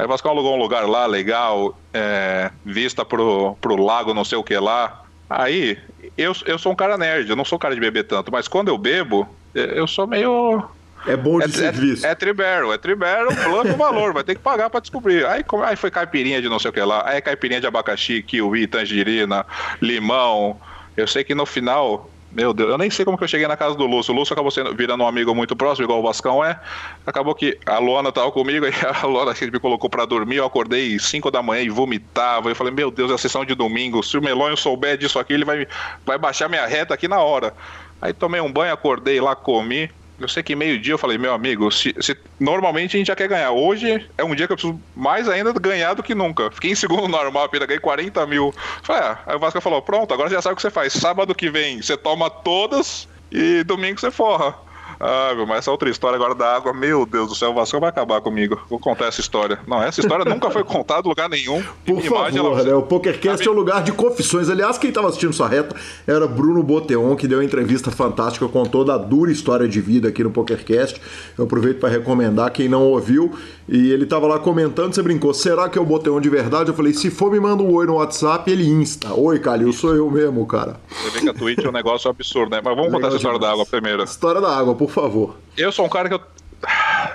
Aí o Vascão alugou um lugar lá, legal, é, vista pro, pro lago, não sei o que lá. Aí, eu, eu sou um cara nerd, eu não sou um cara de beber tanto, mas quando eu bebo, eu sou meio. É bom de é, serviço. É, é tribarrel, é tribarrel, plano valor, vai ter que pagar para descobrir. Aí, aí foi caipirinha de não sei o que lá, aí é caipirinha de abacaxi, kiwi, tangerina, limão. Eu sei que no final meu Deus, eu nem sei como que eu cheguei na casa do Lúcio. O Lúcio acabou sendo, virando um amigo muito próximo, igual o Vascão é. Acabou que a Luana tava comigo, e a Luana me colocou para dormir. Eu acordei 5 da manhã e vomitava. Eu falei, meu Deus, é a sessão de domingo. Se o Melonho souber disso aqui, ele vai, vai baixar minha reta aqui na hora. Aí tomei um banho, acordei lá, comi. Eu sei que meio-dia eu falei, meu amigo, se, se, normalmente a gente já quer ganhar. Hoje é um dia que eu preciso mais ainda ganhar do que nunca. Fiquei em segundo normal, apenas ganhei 40 mil. Falei, ah. Aí o Vasco falou, pronto, agora já sabe o que você faz. Sábado que vem você toma todas e domingo você forra. Ah, mas essa outra história agora da água, meu Deus do céu, o Vasco vai acabar comigo. Vou contar essa história. Não, essa história nunca foi contada em lugar nenhum. Por favor, ela... né? O PokerCast é um lugar de confissões. Aliás, quem estava assistindo sua reta era Bruno Boteon, que deu uma entrevista fantástica, contou da dura história de vida aqui no PokerCast. Eu aproveito para recomendar quem não ouviu. E ele estava lá comentando, você brincou, será que é o Boteon de verdade? Eu falei, se for, me manda um oi no WhatsApp, ele insta. Oi, Calil, sou eu mesmo, cara. Você vê que a Twitch é um negócio absurdo, né? Mas vamos Legal contar essa história demais. da água primeiro. História da água, por favor. Eu sou um cara que eu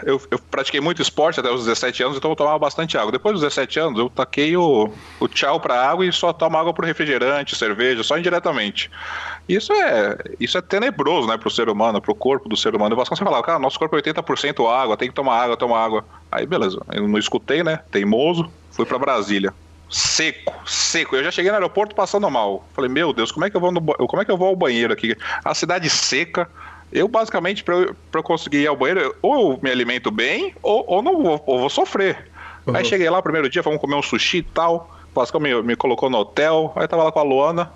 eu, eu, pratiquei muito esporte até os 17 anos, então eu tomava bastante água. Depois dos 17 anos, eu taquei o, o tchau para água e só tomo água por refrigerante, cerveja, só indiretamente. Isso é, isso é tenebroso, né, pro ser humano, pro corpo do ser humano. Eu você falava, cara, nosso corpo é 80% água, tem que tomar água, tomar água. Aí, beleza, eu não escutei, né, teimoso, fui para Brasília. Seco, seco. Eu já cheguei no aeroporto passando mal. Falei, meu Deus, como é que eu vou, no, como é que eu vou ao banheiro aqui? A cidade seca, eu, basicamente, para eu, eu conseguir ir ao banheiro, ou eu me alimento bem, ou, ou não vou, ou vou sofrer. Uhum. Aí cheguei lá, primeiro dia, vamos comer um sushi e tal. O Pascal me, me colocou no hotel, aí tava lá com a Luana.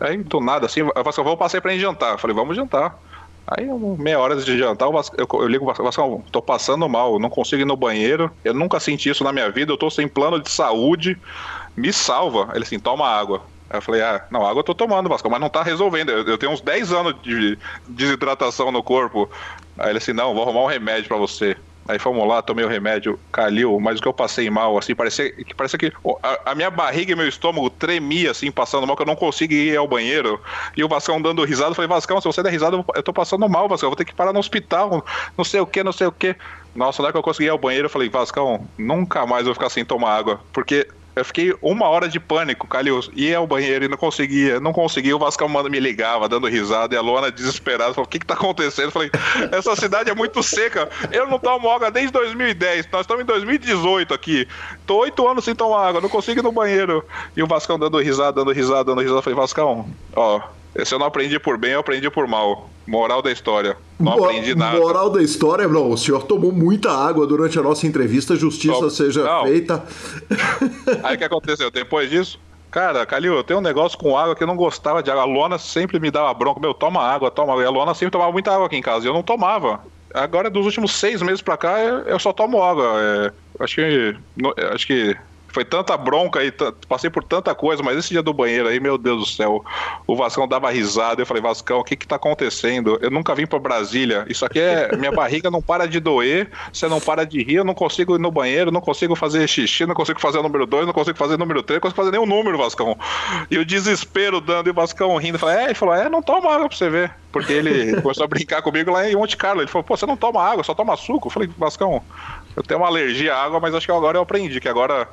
Aí do nada, assim, eu Pascal, vamos passar pra gente jantar. Eu falei, vamos jantar. Aí, meia hora de jantar, eu, eu, ligo o Vasco, tô passando mal, não consigo ir no banheiro, eu nunca senti isso na minha vida, eu tô sem plano de saúde, me salva. Ele assim, toma água. Aí eu falei, ah, não, água eu tô tomando, Vasco, mas não tá resolvendo. Eu, eu tenho uns 10 anos de desidratação no corpo. Aí ele assim, não, vou arrumar um remédio para você. Aí fomos lá, tomei o remédio, caliu, mas o que eu passei mal, assim, parecia, parecia que a, a, minha barriga e meu estômago tremia, assim, passando mal, que eu não conseguia ir ao banheiro. E o Vascão dando risada, eu falei, Vascão, se você der risada, eu tô passando mal, Vascão, eu vou ter que parar no hospital, não sei o que, não sei o que. Nossa, na hora que eu consegui ir ao banheiro, eu falei, Vascão, nunca mais eu vou ficar sem tomar água, porque eu fiquei uma hora de pânico, Calil. Ia ao banheiro e não conseguia, não conseguia. O Vasco me ligava, dando risada, e a Luana desesperada, falou: o que que tá acontecendo? Eu falei, essa cidade é muito seca. Eu não tomo água desde 2010. Nós estamos em 2018 aqui. Tô oito anos sem tomar água, não consigo ir no banheiro. E o Vascão dando risada, dando risada, dando risada. Eu falei, Vascão, ó, se eu não aprendi por bem, eu aprendi por mal. Moral da história. Não aprendi nada. Moral da história, não. O senhor tomou muita água durante a nossa entrevista, justiça Tom... seja não. feita. Aí o que aconteceu? Depois disso, Cara, Calil, eu tenho um negócio com água que eu não gostava de água. A Lona sempre me dava bronca. Meu, toma água, toma água. E a Lona sempre tomava muita água aqui em casa e eu não tomava. Agora, dos últimos seis meses pra cá, eu só tomo água. É, acho que. Acho que foi tanta bronca aí, passei por tanta coisa, mas esse dia do banheiro aí, meu Deus do céu, o Vascão dava risada. Eu falei, Vascão, o que que tá acontecendo? Eu nunca vim para Brasília. Isso aqui é. Minha barriga não para de doer, você não para de rir, eu não consigo ir no banheiro, não consigo fazer xixi, não consigo fazer o número 2, não consigo fazer o número 3, não consigo fazer nenhum número, Vascão. E o desespero dando, e o Vascão rindo. Eu falei, é, ele falou, é, não toma água pra você ver. Porque ele começou a brincar comigo lá em Monte Carlo. Ele falou, pô, você não toma água, só toma suco. Eu falei, Vascão, eu tenho uma alergia à água, mas acho que agora eu aprendi, que agora,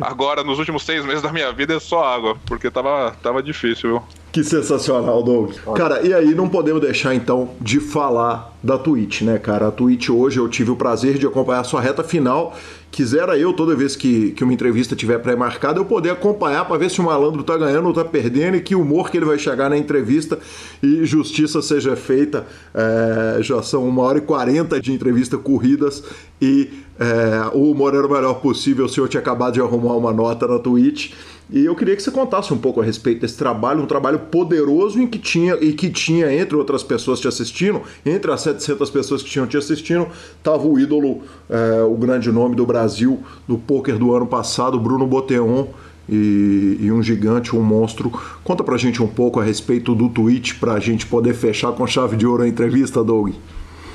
agora nos últimos seis meses da minha vida é só água, porque tava, tava difícil, viu? Que sensacional, Doug. Cara, e aí não podemos deixar então de falar da Twitch, né, cara? A Twitch hoje eu tive o prazer de acompanhar a sua reta final. Quisera eu, toda vez que, que uma entrevista tiver pré-marcada, eu poder acompanhar para ver se o malandro tá ganhando ou tá perdendo e que humor que ele vai chegar na entrevista e justiça seja feita. É, já são uma hora e quarenta de entrevista corridas e é, o humor era o melhor possível. O senhor tinha acabado de arrumar uma nota na Twitch. E eu queria que você contasse um pouco a respeito desse trabalho, um trabalho poderoso em que tinha e que tinha entre outras pessoas te assistindo, entre as 700 pessoas que tinham te assistindo, estava o ídolo, é, o grande nome do Brasil do poker do ano passado, Bruno Boteon. E, e, um gigante, um monstro. Conta pra gente um pouco a respeito do Twitch pra gente poder fechar com chave de ouro a entrevista, Doug.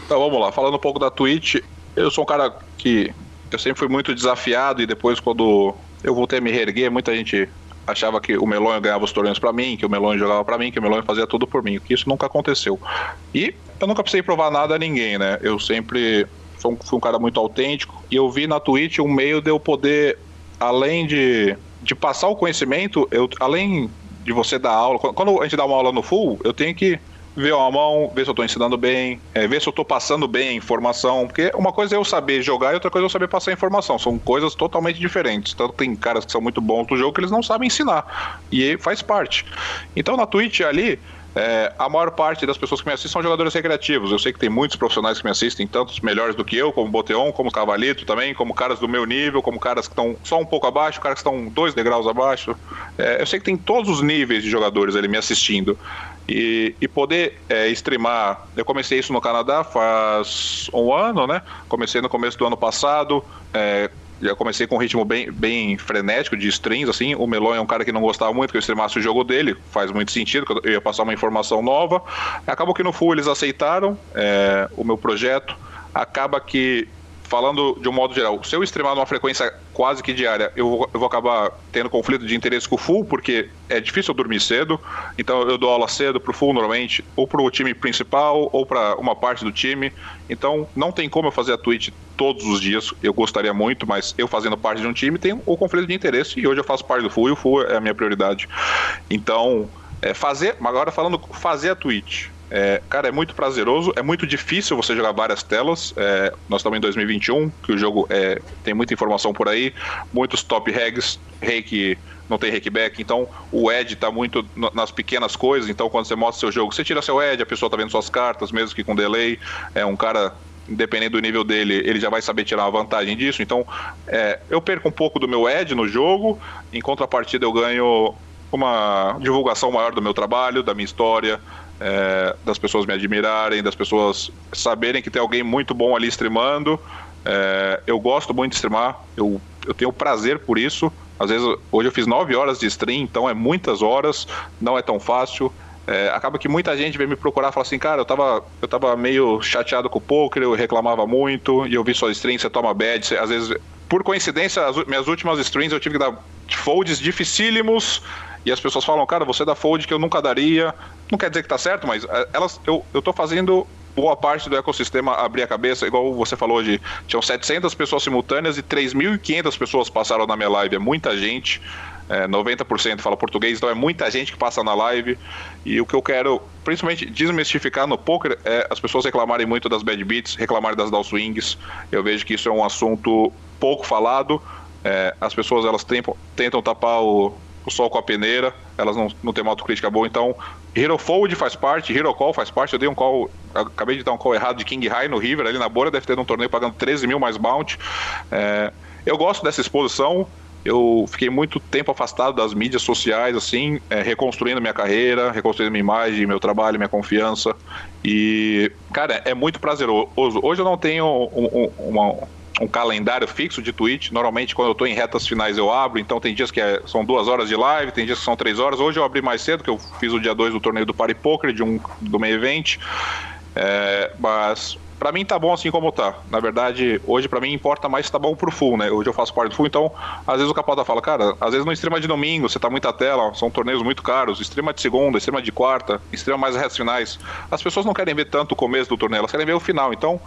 Então vamos lá, falando um pouco da Twitch, eu sou um cara que eu sempre fui muito desafiado e depois quando eu voltei a me reerguer, muita gente achava que o Melonho ganhava os torneios para mim, que o Melonho jogava para mim, que o Melonho fazia tudo por mim, que isso nunca aconteceu. E eu nunca precisei provar nada a ninguém, né? Eu sempre fui um, fui um cara muito autêntico e eu vi na Twitch um meio de eu poder, além de, de passar o conhecimento, eu, além de você dar aula, quando a gente dá uma aula no full, eu tenho que ver a mão, ver se eu estou ensinando bem, é, ver se eu estou passando bem a informação. Porque uma coisa é eu saber jogar e outra coisa é eu saber passar a informação. São coisas totalmente diferentes. Então tem caras que são muito bons do jogo que eles não sabem ensinar. E faz parte. Então na Twitch ali. É, a maior parte das pessoas que me assistem são jogadores recreativos. Eu sei que tem muitos profissionais que me assistem, tantos melhores do que eu, como Boteon, como Cavalito também, como caras do meu nível, como caras que estão só um pouco abaixo, caras que estão dois degraus abaixo. É, eu sei que tem todos os níveis de jogadores ali me assistindo. E, e poder é, streamar, eu comecei isso no Canadá faz um ano, né? Comecei no começo do ano passado, é, já comecei com um ritmo bem, bem frenético de streams, assim. O Melon é um cara que não gostava muito que eu streamasse o jogo dele, faz muito sentido, que eu ia passar uma informação nova. Acabou que no Full eles aceitaram é, o meu projeto. Acaba que falando de um modo geral, se eu streamar numa frequência quase que diária, eu vou, eu vou, acabar tendo conflito de interesse com o full, porque é difícil eu dormir cedo, então eu dou aula cedo pro full normalmente, ou pro time principal, ou para uma parte do time. Então não tem como eu fazer a Twitch todos os dias, eu gostaria muito, mas eu fazendo parte de um time tem o conflito de interesse, e hoje eu faço parte do full, e o full é a minha prioridade. Então, é fazer, agora falando fazer a Twitch. É, cara, é muito prazeroso, é muito difícil você jogar várias telas. É, nós estamos em 2021, que o jogo é, tem muita informação por aí, muitos top regs, rake não tem back, então o Edge está muito nas pequenas coisas, então quando você mostra seu jogo, você tira seu Edge, a pessoa está vendo suas cartas, mesmo que com delay, é um cara independente do nível dele, ele já vai saber tirar uma vantagem disso. Então, é, eu perco um pouco do meu edge no jogo, em contrapartida eu ganho uma divulgação maior do meu trabalho, da minha história, é, das pessoas me admirarem, das pessoas saberem que tem alguém muito bom ali streamando. É, eu gosto muito de streamar, eu, eu tenho prazer por isso. Às vezes, hoje eu fiz 9 horas de stream, então é muitas horas, não é tão fácil. É, acaba que muita gente vem me procurar e fala assim, cara, eu tava, eu tava meio chateado com o poker, eu reclamava muito, e eu vi sua stream, você toma bad, você, às vezes, por coincidência, as minhas últimas streams eu tive que dar folds dificílimos, e as pessoas falam, cara, você dá fold que eu nunca daria. Não quer dizer que tá certo, mas é, elas, eu, eu tô fazendo boa parte do ecossistema abrir a cabeça, igual você falou de tinham 700 pessoas simultâneas e 3.500 pessoas passaram na minha live, é muita gente. É, 90% fala português, então é muita gente que passa na live. E o que eu quero, principalmente, desmistificar no poker é as pessoas reclamarem muito das bad beats, reclamarem das swings Eu vejo que isso é um assunto pouco falado. É, as pessoas elas tentam, tentam tapar o, o sol com a peneira, elas não, não têm uma autocrítica boa, então Hero Fold faz parte, Hero Call faz parte, eu dei um call, acabei de dar um call errado de King High no River, ali na Bora, deve ter um torneio pagando 13 mil mais bounty. É, eu gosto dessa exposição, eu fiquei muito tempo afastado das mídias sociais, assim, é, reconstruindo minha carreira, reconstruindo minha imagem, meu trabalho, minha confiança. E, cara, é muito prazeroso. Hoje eu não tenho um, um, uma, um calendário fixo de Twitch. Normalmente, quando eu estou em retas finais, eu abro. Então, tem dias que é, são duas horas de live, tem dias que são três horas. Hoje eu abri mais cedo, que eu fiz o dia 2 do torneio do Party Poker, de um, do meio event. É, mas para mim tá bom assim como tá. Na verdade, hoje para mim importa mais se tá bom pro full, né? Hoje eu faço parte do full, então às vezes o capota fala, cara, às vezes não streama de domingo, você tá muita tela, são torneios muito caros, streama de segunda, streama de quarta, streama mais retas finais. As pessoas não querem ver tanto o começo do torneio, elas querem ver o final. Então,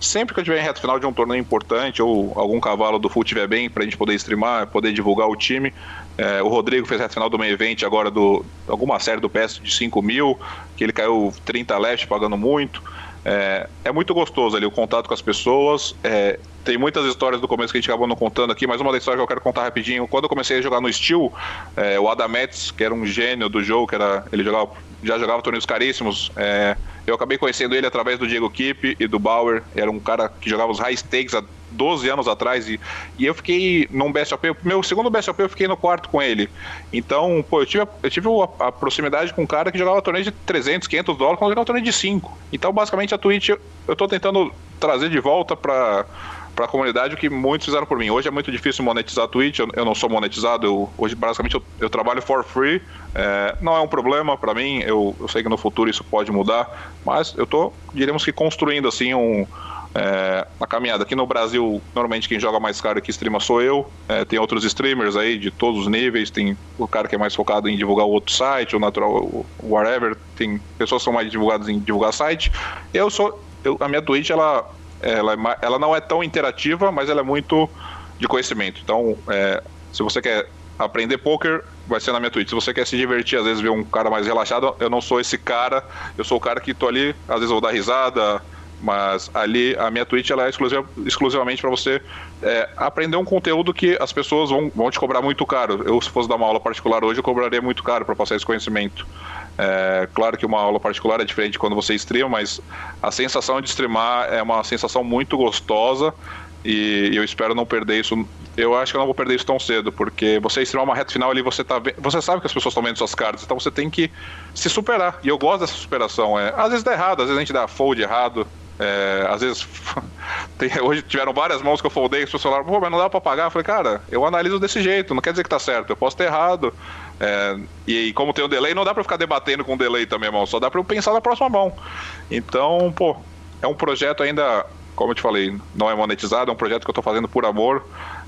sempre que eu tiver em reta final de um torneio importante ou algum cavalo do full tiver bem pra gente poder streamar, poder divulgar o time, é, o Rodrigo fez reta final do meio evento agora do alguma série do PS de 5 mil, que ele caiu 30 left pagando muito. É, é, muito gostoso ali o contato com as pessoas. É, tem muitas histórias do começo que a gente acabou não contando aqui, mas uma das histórias que eu quero contar rapidinho. Quando eu comecei a jogar no Steel, é, o Adametes, que era um gênio do jogo, que era, ele jogava, já jogava torneios caríssimos, é, eu acabei conhecendo ele através do Diego Kipp e do Bauer. Era um cara que jogava os high stakes há 12 anos atrás e, e eu fiquei num BSOP. Meu segundo BSOP eu fiquei no quarto com ele. Então, pô, eu tive, eu tive a, a proximidade com um cara que jogava torneio de 300, 500 dólares quando jogava torneio de 5. Então, basicamente, a Twitch eu tô tentando trazer de volta para para a comunidade o que muitos fizeram por mim. Hoje é muito difícil monetizar a Twitch, eu, eu não sou monetizado, eu, hoje basicamente eu, eu, trabalho for free, é, não é um problema para mim, eu, eu sei que no futuro isso pode mudar, mas eu tô, diríamos que construindo assim um, é, uma caminhada. Aqui no Brasil, normalmente quem joga mais caro aqui streama sou eu. É, tem outros streamers aí de todos os níveis. Tem o cara que é mais focado em divulgar o outro site, o natural, whatever. Tem pessoas que são mais divulgadas em divulgar site. Eu sou. Eu, a minha Twitch, ela ela, é, ela não é tão interativa, mas ela é muito de conhecimento. Então, é, se você quer aprender poker, vai ser na minha Twitch. Se você quer se divertir, às vezes ver um cara mais relaxado, eu não sou esse cara. Eu sou o cara que tô ali, às vezes vou dar risada, mas ali a minha Twitch ela é exclusiva, exclusivamente para você é, aprender um conteúdo que as pessoas vão, vão te cobrar muito caro. Eu, se fosse dar uma aula particular hoje, eu cobraria muito caro para passar esse conhecimento. É, claro que uma aula particular é diferente quando você streama, mas a sensação de streamar é uma sensação muito gostosa. e eu espero não perder isso. Eu acho que eu não vou perder isso tão cedo, porque você estrear uma reta final ali, você tá você sabe que as pessoas estão vendo suas cartas, então você tem que se superar. E eu gosto dessa superação. É, às vezes dá errado, às vezes a gente dá fold errado. É, às vezes, tem, hoje tiveram várias mãos que eu foldei, as pessoas falaram, pô, mas não dá pra pagar. Eu falei, cara, eu analiso desse jeito, não quer dizer que tá certo, eu posso ter errado. É, e, e, como tem um delay, não dá pra ficar debatendo com o delay também, irmão, só dá pra eu pensar na próxima mão. Então, pô, é um projeto ainda como eu te falei, não é monetizado, é um projeto que eu tô fazendo por amor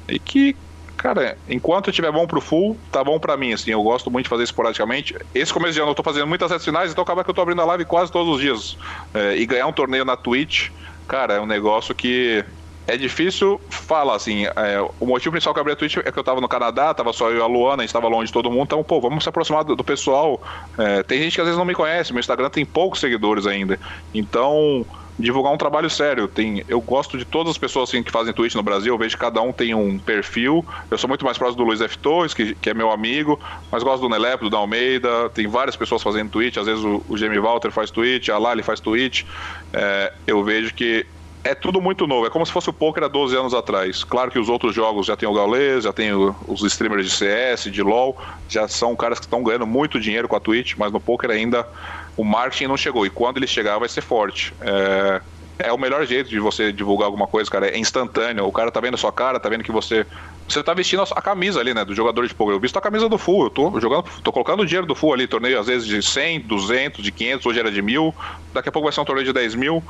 e que, cara, enquanto estiver bom pro full, tá bom para mim, assim, eu gosto muito de fazer esporadicamente. Esse começo de ano eu tô fazendo muitas redes finais, então acaba que eu tô abrindo a live quase todos os dias. É, e ganhar um torneio na Twitch, cara, é um negócio que é difícil falar, assim, é, o motivo principal que eu abri a Twitch é que eu tava no Canadá, tava só eu e a Luana, a gente tava longe de todo mundo, então, pô, vamos se aproximar do, do pessoal. É, tem gente que às vezes não me conhece, meu Instagram tem poucos seguidores ainda, então divulgar um trabalho sério. Tem, eu gosto de todas as pessoas assim, que fazem Twitch no Brasil, eu vejo que cada um tem um perfil. Eu sou muito mais próximo do Luiz F. Torres, que, que é meu amigo, mas gosto do Nelepo, do Dalmeida, tem várias pessoas fazendo Twitch, às vezes o, o Jamie Walter faz Twitch, a Lali faz Twitch. É, eu vejo que é tudo muito novo, é como se fosse o poker há 12 anos atrás. Claro que os outros jogos já tem o Gaules, já tem o, os streamers de CS, de LoL, já são caras que estão ganhando muito dinheiro com a Twitch, mas no poker ainda o marketing não chegou. E quando ele chegar, vai ser forte. É, é o melhor jeito de você divulgar alguma coisa, cara. É instantâneo. O cara tá vendo a sua cara, tá vendo que você. Você tá vestindo a camisa ali, né? Do jogador de poker. Eu visto a camisa do full. Eu tô jogando, tô colocando o dinheiro do full ali. Torneio às vezes de 100, 200, de 500. Hoje era de mil. Daqui a pouco vai ser um torneio de 10 mil.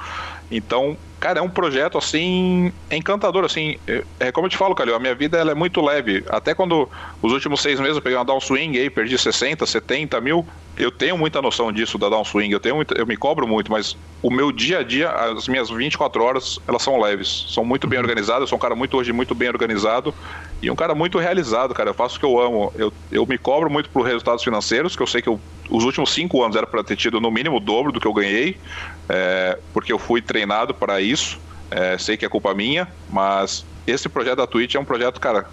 Então, cara, é um projeto assim encantador, assim. É, como eu te falo, Calil, a minha vida ela é muito leve. Até quando os últimos seis meses eu peguei uma downswing aí, perdi 60, 70 mil. Eu tenho muita noção disso da downswing, eu tenho eu me cobro muito, mas o meu dia a dia, as minhas 24 horas, elas são leves, são muito bem organizadas. Eu sou um cara muito hoje muito bem organizado e um cara muito realizado, cara. Eu faço o que eu amo. Eu, eu me cobro muito por resultados financeiros, que eu sei que eu, os últimos cinco anos era para ter tido no mínimo o dobro do que eu ganhei, é, porque eu fui treinado para isso. É, sei que é culpa minha, mas esse projeto da Twitch é um projeto, cara.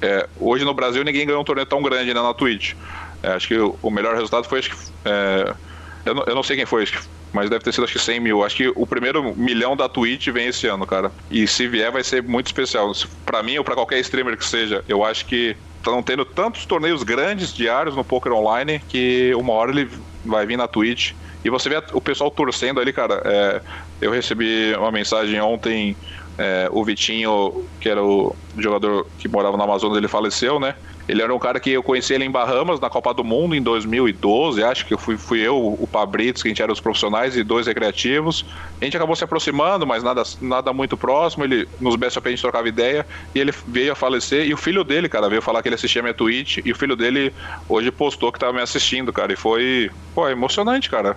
É, hoje no Brasil ninguém ganhou um torneio tão grande né, na Twitch. É, acho que o, o, melhor resultado foi, acho que. É, eu, não, eu, não, sei quem foi, mas deve ter sido acho que 100 mil. Acho que o primeiro milhão da Twitch vem esse ano, cara. E se vier, vai ser muito especial. Para mim ou para qualquer streamer que seja, eu acho que estão tendo tantos torneios grandes diários no Poker Online que uma hora ele vai vir na Twitch. E você vê o pessoal torcendo ali, cara. É, eu recebi uma mensagem ontem. É, o Vitinho, que era o jogador que morava no Amazonas, ele faleceu, né? Ele era um cara que eu conheci ele em Bahamas, na Copa do Mundo, em 2012. Acho que fui, fui eu, o Pabritos, que a gente era os profissionais, e dois recreativos. A gente acabou se aproximando, mas nada, nada muito próximo. Ele, nos BSOP a gente trocava ideia, e ele veio a falecer. E o filho dele, cara, veio falar que ele assistia minha Twitch, e o filho dele hoje postou que estava me assistindo, cara. E foi, pô, emocionante, cara.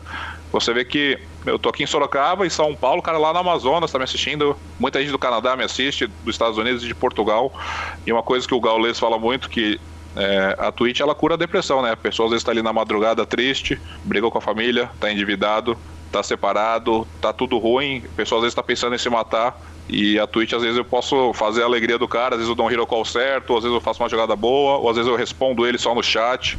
Você vê que eu tô aqui em Sorocaba, em São Paulo, cara lá no Amazonas tá me assistindo. Muita gente do Canadá me assiste, dos Estados Unidos e de Portugal. E uma coisa que o Gaules fala muito que é, a Twitch ela cura a depressão, né? A pessoa às vezes tá ali na madrugada triste, brigou com a família, tá endividado, tá separado, tá tudo ruim, a pessoa às vezes tá pensando em se matar. E a Twitch, às vezes, eu posso fazer a alegria do cara, às vezes eu dou um hero call certo, às vezes eu faço uma jogada boa, ou às vezes eu respondo ele só no chat.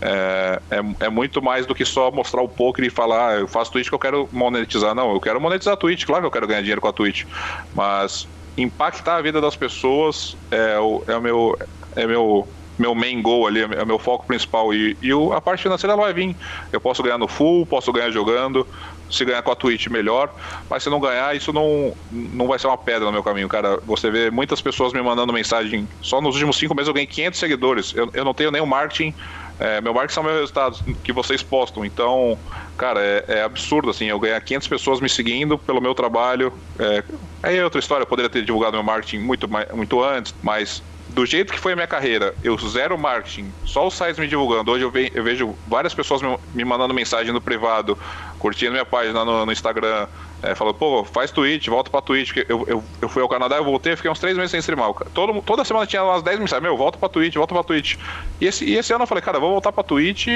É, é, é muito mais do que só mostrar o poker e falar, ah, eu faço Twitch que eu quero monetizar. Não, eu quero monetizar a Twitch, claro que eu quero ganhar dinheiro com a Twitch. Mas impactar a vida das pessoas é o, é o meu. É meu meu main goal ali, é meu foco principal. E, e a parte financeira vai vir. Eu posso ganhar no full, posso ganhar jogando, se ganhar com a Twitch, melhor. Mas se não ganhar, isso não, não vai ser uma pedra no meu caminho, cara. Você vê muitas pessoas me mandando mensagem. Só nos últimos cinco meses eu ganhei 500 seguidores. Eu, eu não tenho nenhum marketing. É, meu marketing são meus resultados que vocês postam. Então, cara, é, é, absurdo, assim. Eu ganhar 500 pessoas me seguindo pelo meu trabalho. É, é outra história. Eu poderia ter divulgado meu marketing muito, muito antes, mas do jeito que foi a minha carreira, eu zero marketing, só os sites me divulgando. Hoje eu, ve eu vejo várias pessoas me, mandando mensagem no privado, curtindo minha página no, no Instagram, é, falando, pô, faz Twitch, volta pra Twitch. Eu, eu, eu fui ao Canadá, eu voltei, fiquei uns três meses sem streamar. Todo, toda semana tinha umas 10 mensagens, meu, volta pra Twitch, volta pra Twitch. E esse, e esse ano eu falei, cara, vou voltar pra Twitch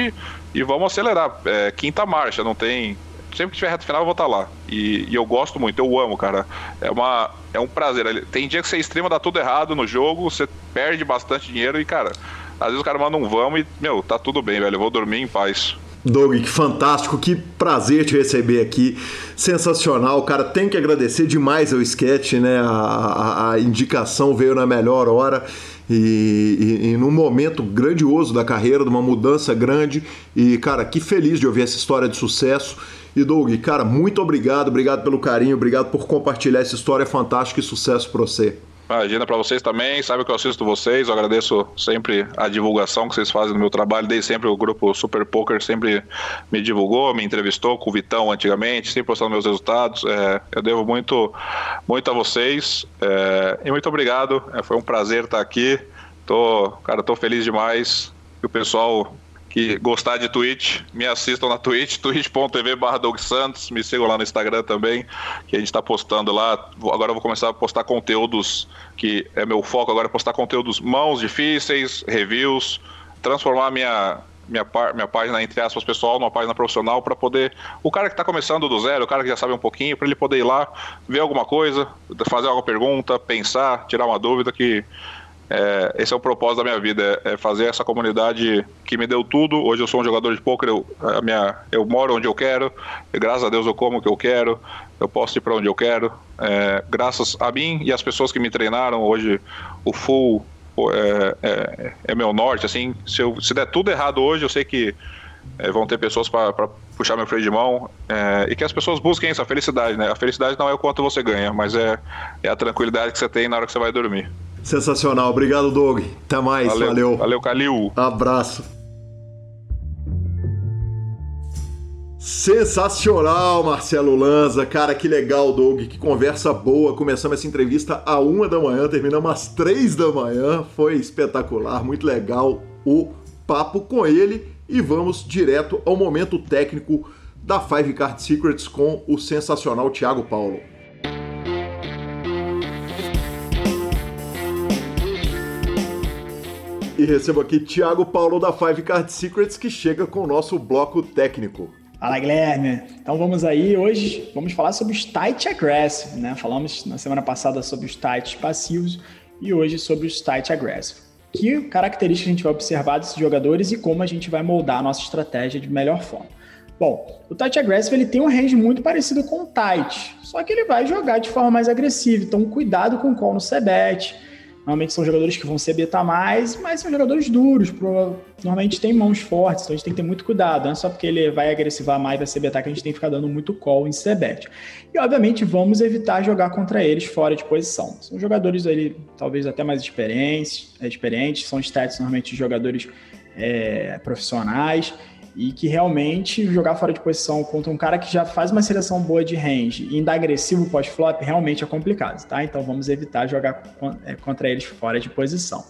e vamos acelerar. É, quinta marcha, não tem sempre que tiver reta final eu vou estar tá lá. E, e, eu gosto muito, eu amo, cara. É, uma, é um prazer. Tem dia que você extrema, dá tudo errado no jogo, você perde bastante dinheiro e, cara, às vezes o cara manda um vamos e, meu, tá tudo bem, velho. Eu vou dormir em paz. Doug, que fantástico, que prazer te receber aqui. Sensacional, cara. Tem que agradecer demais ao sketch, né? A, a, a indicação veio na melhor hora. E, e, e, num momento grandioso da carreira, de uma mudança grande. E, cara, que feliz de ouvir essa história de sucesso. E, Doug, cara, muito obrigado, obrigado pelo carinho, obrigado por compartilhar essa história fantástica e sucesso para você. Imagina para vocês também, sabe que eu assisto vocês, eu agradeço sempre a divulgação que vocês fazem no meu trabalho, desde sempre o grupo Super Poker sempre me divulgou, me entrevistou com o Vitão antigamente, sempre postando meus resultados, é, eu devo muito, muito a vocês é, e muito obrigado, é, foi um prazer estar aqui, tô, cara, tô feliz demais que o pessoal que gostar de Twitch, me assistam na Twitch, twitch.tv barra Santos, me sigam lá no Instagram também, que a gente está postando lá. Agora eu vou começar a postar conteúdos, que é meu foco agora, é postar conteúdos mãos difíceis, reviews, transformar minha, minha, minha página, entre aspas, pessoal, numa página profissional para poder. O cara que está começando do zero, o cara que já sabe um pouquinho, para ele poder ir lá, ver alguma coisa, fazer alguma pergunta, pensar, tirar uma dúvida que é, esse é o propósito da minha vida, é fazer essa comunidade que me deu tudo. Hoje eu sou um jogador de poker, eu, a minha, eu moro onde eu quero, graças a Deus eu como o que eu quero, eu posso ir para onde eu quero. É, graças a mim e as pessoas que me treinaram, hoje o full é, é, é meu norte. Assim, se, eu, se der tudo errado hoje, eu sei que é, vão ter pessoas para puxar meu freio de mão é, e que as pessoas busquem essa felicidade, né? A felicidade não é o quanto você ganha, mas é, é a tranquilidade que você tem na hora que você vai dormir. Sensacional. Obrigado, Doug. Até mais. Valeu. Valeu, Valeu Calil. Abraço. Sensacional, Marcelo Lanza. Cara, que legal, Doug. Que conversa boa. Começamos essa entrevista à uma da manhã, terminamos às três da manhã. Foi espetacular, muito legal o papo com ele. E vamos direto ao momento técnico da Five Card Secrets com o sensacional Thiago Paulo. E recebo aqui Thiago Paulo da Five Card Secrets que chega com o nosso bloco técnico. Fala Guilherme, então vamos aí, hoje vamos falar sobre os tight aggressive, né? Falamos na semana passada sobre os tight passivos e hoje sobre os tight aggressive. Que características a gente vai observar desses jogadores e como a gente vai moldar a nossa estratégia de melhor forma. Bom, o tight aggressive ele tem um range muito parecido com o tight, só que ele vai jogar de forma mais agressiva, então cuidado com o call no c-bet, Normalmente são jogadores que vão se betar mais, mas são jogadores duros. Normalmente tem mãos fortes, então a gente tem que ter muito cuidado. Não é só porque ele vai agressivar mais, vai se betar, que a gente tem que ficar dando muito call em CBET. E, obviamente, vamos evitar jogar contra eles fora de posição. São jogadores ali, talvez até mais experientes, é, experientes são stats normalmente de jogadores é, profissionais e que realmente jogar fora de posição contra um cara que já faz uma seleção boa de range e ainda agressivo pós-flop realmente é complicado, tá? Então vamos evitar jogar é, contra eles fora de posição.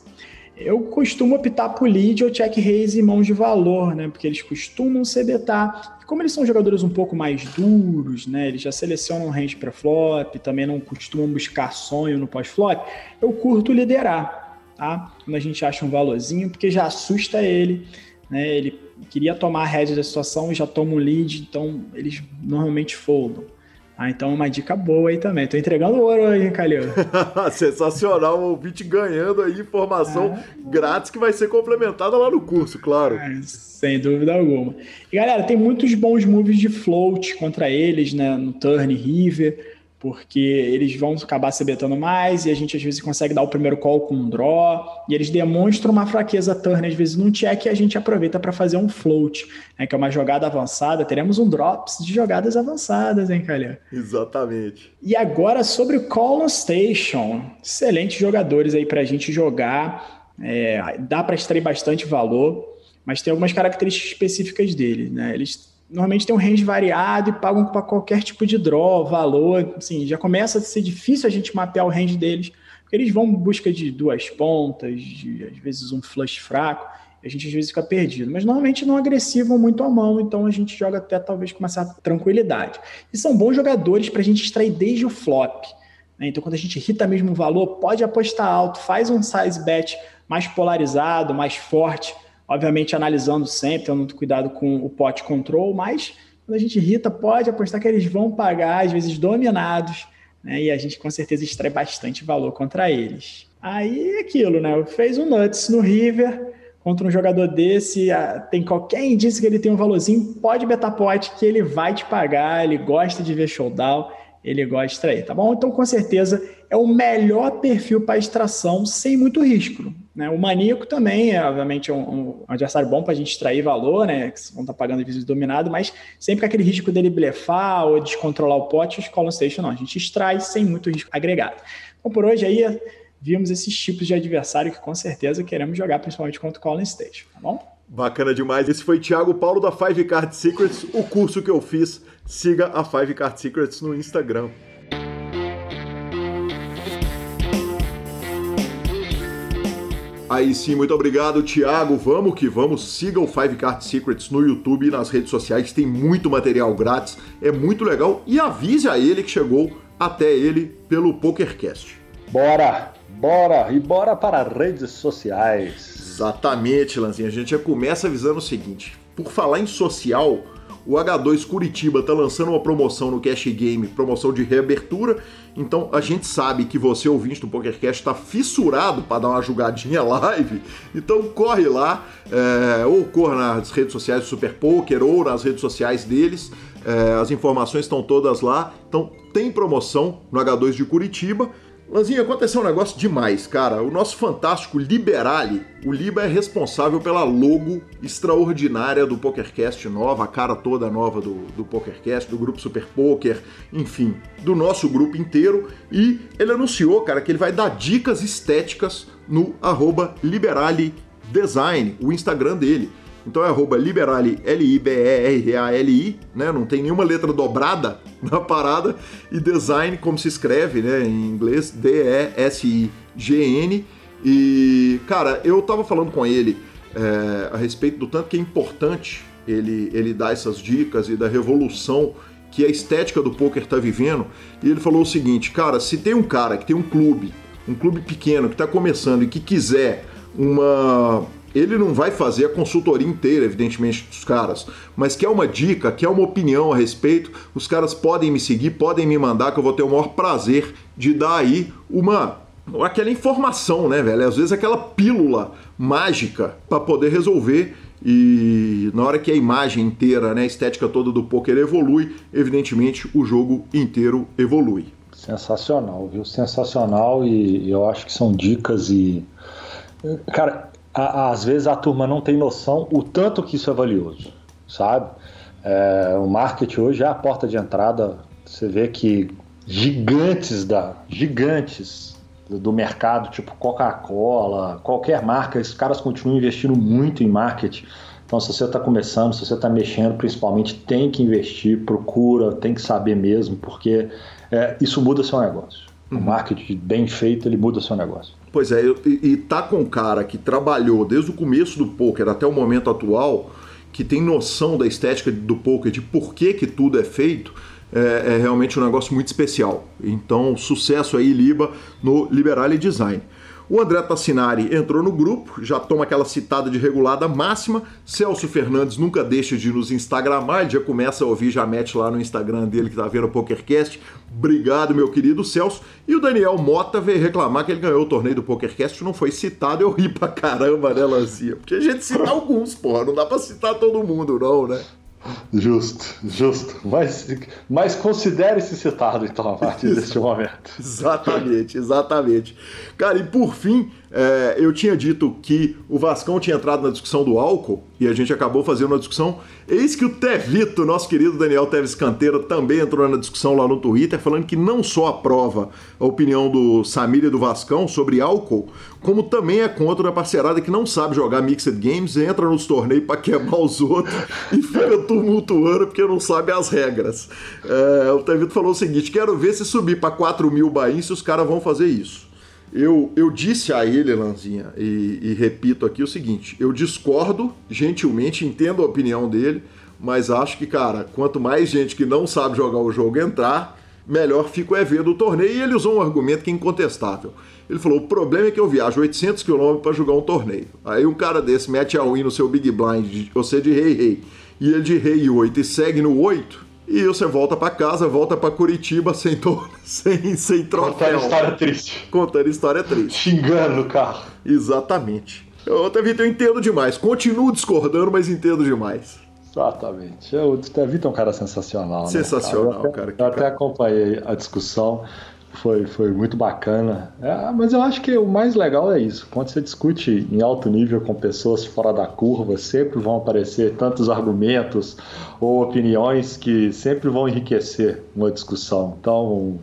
Eu costumo optar por lead ou check raise e mãos de valor, né? Porque eles costumam ser betar. Como eles são jogadores um pouco mais duros, né? Eles já selecionam range para flop, também não costumam buscar sonho no pós-flop. Eu curto liderar, tá? Quando a gente acha um valorzinho, porque já assusta ele, né? Ele queria tomar a rédea da situação e já toma o lead, então eles normalmente foldam. Ah, então uma dica boa aí também. Tô entregando ouro aí, Calil. Sensacional, o ouvinte ganhando aí informação ah. grátis que vai ser complementada lá no curso, claro. É, sem dúvida alguma. E galera, tem muitos bons moves de float contra eles, né? No turn river porque eles vão acabar se betando mais e a gente às vezes consegue dar o primeiro call com um draw e eles demonstram uma fraqueza turn às vezes num check e a gente aproveita para fazer um float, né, que é uma jogada avançada. Teremos um drops de jogadas avançadas, hein, Calha? Exatamente. E agora sobre o Call on Station. Excelentes jogadores aí para a gente jogar. É, dá para extrair bastante valor, mas tem algumas características específicas dele, né? Eles normalmente tem um range variado e pagam para qualquer tipo de draw, valor, assim, já começa a ser difícil a gente mapear o range deles, porque eles vão em busca de duas pontas, de, às vezes um flush fraco, a gente às vezes fica perdido, mas normalmente não agressivam muito a mão, então a gente joga até talvez com uma certa tranquilidade. E são bons jogadores para a gente extrair desde o flop. Né? Então, quando a gente irrita mesmo o valor, pode apostar alto, faz um size bet mais polarizado, mais forte, Obviamente, analisando sempre, tendo muito cuidado com o pot control, mas quando a gente irrita, pode apostar que eles vão pagar, às vezes dominados, né? E a gente com certeza extrai bastante valor contra eles. Aí é aquilo, né? Fez um nuts no River, contra um jogador desse, tem qualquer indício que ele tem um valorzinho, pode betar pote que ele vai te pagar, ele gosta de ver showdown, ele gosta de extrair, tá bom? Então, com certeza, é o melhor perfil para extração sem muito risco. Né? O maníaco também é, obviamente, um, um adversário bom para a gente extrair valor, né? Que vão estar tá pagando de dominado, mas sempre com aquele risco dele blefar ou descontrolar o pote, os Column Station não. A gente extrai sem muito risco agregado. Então, por hoje aí, vimos esses tipos de adversário que com certeza queremos jogar, principalmente contra o Colin Station, tá bom? Bacana demais. Esse foi Thiago Paulo da Five Card Secrets, o curso que eu fiz. Siga a Five Card Secrets no Instagram. Aí sim, muito obrigado, Thiago. Vamos que vamos. Siga o Five Card Secrets no YouTube e nas redes sociais. Tem muito material grátis, é muito legal. E avise a ele que chegou até ele pelo PokerCast. Bora! Bora! E bora para redes sociais. Exatamente, Lanzinha. A gente já começa avisando o seguinte: por falar em social, o H2 Curitiba está lançando uma promoção no Cash Game, promoção de reabertura. Então a gente sabe que você, ouvinte do PokerCast, está fissurado para dar uma jogadinha live. Então corre lá, é, ou corra nas redes sociais do Super Poker ou nas redes sociais deles. É, as informações estão todas lá. Então tem promoção no H2 de Curitiba. Lanzinha, aconteceu um negócio demais, cara. O nosso fantástico Liberali, o Liba é responsável pela logo extraordinária do PokerCast nova, a cara toda nova do, do PokerCast, do grupo Super Poker, enfim, do nosso grupo inteiro. E ele anunciou, cara, que ele vai dar dicas estéticas no arroba Liberali Design, o Instagram dele. Então é arroba liberali, L-I-B-E-R-A-L-I, né? Não tem nenhuma letra dobrada na parada. E design, como se escreve, né? Em inglês, D-E-S-I-G-N. E, cara, eu tava falando com ele é, a respeito do tanto que é importante ele, ele dar essas dicas e da revolução que a estética do poker tá vivendo. E ele falou o seguinte, cara, se tem um cara que tem um clube, um clube pequeno que está começando e que quiser uma ele não vai fazer a consultoria inteira, evidentemente, dos caras, mas quer uma dica, quer uma opinião a respeito, os caras podem me seguir, podem me mandar, que eu vou ter o maior prazer de dar aí uma aquela informação, né, velho? Às vezes aquela pílula mágica para poder resolver e na hora que a imagem inteira, né, a estética toda do poker evolui, evidentemente o jogo inteiro evolui. Sensacional, viu? Sensacional e eu acho que são dicas e cara, a, às vezes a turma não tem noção o tanto que isso é valioso, sabe? É, o marketing hoje é a porta de entrada. Você vê que gigantes da gigantes do mercado, tipo Coca-Cola, qualquer marca, esses caras continuam investindo muito em marketing. Então, se você está começando, se você está mexendo, principalmente tem que investir, procura, tem que saber mesmo, porque é, isso muda seu negócio. Uhum. O marketing bem feito, ele muda seu negócio. Pois é, e, tá com um cara que trabalhou desde o começo do poker até o momento atual, que tem noção da estética do poker, de por que, que tudo é feito, é, é realmente um negócio muito especial. Então, sucesso aí, Liba, no Liberale Design. O André Tassinari entrou no grupo, já toma aquela citada de regulada máxima. Celso Fernandes nunca deixa de nos Instagramar, ele já começa a ouvir, já mete lá no Instagram dele que tá vendo o PokerCast. Obrigado, meu querido Celso. E o Daniel Mota veio reclamar que ele ganhou o torneio do PokerCast, não foi citado. Eu ri pra caramba, né, Lanzinha? Porque a gente cita alguns, porra, não dá pra citar todo mundo, não, né? Justo, justo. Mas, mas considere-se citado, então, a partir deste momento. Exatamente, exatamente. Cara, e por fim, é, eu tinha dito que o Vascão tinha entrado na discussão do álcool e a gente acabou fazendo uma discussão. Eis que o Tevito, nosso querido Daniel Teves Canteira, também entrou na discussão lá no Twitter, falando que não só aprova a opinião do Samir e do Vascão sobre álcool, como também é contra a parcerada que não sabe jogar Mixed Games, entra nos torneios para quebrar os outros e fica tumultuando porque não sabe as regras. É, o Tevito falou o seguinte: quero ver se subir para 4 mil bains se os caras vão fazer isso. Eu, eu disse a ele, Lanzinha, e, e repito aqui o seguinte: eu discordo gentilmente, entendo a opinião dele, mas acho que, cara, quanto mais gente que não sabe jogar o jogo entrar, melhor fica o EV do torneio. E ele usou um argumento que é incontestável. Ele falou: o problema é que eu viajo 800 km para jogar um torneio. Aí um cara desse mete a win no seu Big Blind, você de rei rei, e ele de rei 8 e segue no 8, e você volta para casa, volta para Curitiba sem, to... sem, sem troféu. Contando história triste. Contando história triste. Xingando o carro. Exatamente. Eu, Tevito, eu entendo demais. Continuo discordando, mas entendo demais. Exatamente. O Tevito é um cara sensacional. Sensacional, né, cara. Eu até, eu até acompanhei a discussão foi, foi muito bacana. É, mas eu acho que o mais legal é isso. Quando você discute em alto nível com pessoas fora da curva, sempre vão aparecer tantos argumentos ou opiniões que sempre vão enriquecer uma discussão. Então,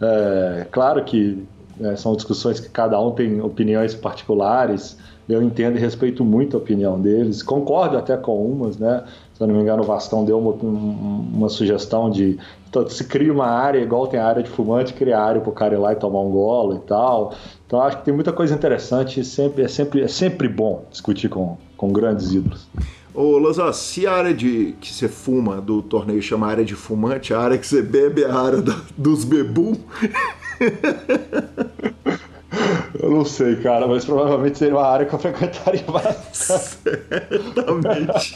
é claro que é, são discussões que cada um tem opiniões particulares. Eu entendo e respeito muito a opinião deles. Concordo até com umas, né? Se eu não me engano, o Vastão deu uma, uma sugestão de se cria uma área, igual tem a área de fumante, cria área para o cara ir lá e tomar um golo e tal. Então acho que tem muita coisa interessante e sempre, é, sempre, é sempre bom discutir com, com grandes ídolos. Ô, Lanza, se a área de que você fuma do torneio chama área de fumante, a área que você bebe é a área da, dos bebum. Eu não sei, cara, mas provavelmente seria uma área que eu frequentaria bastante. Certamente.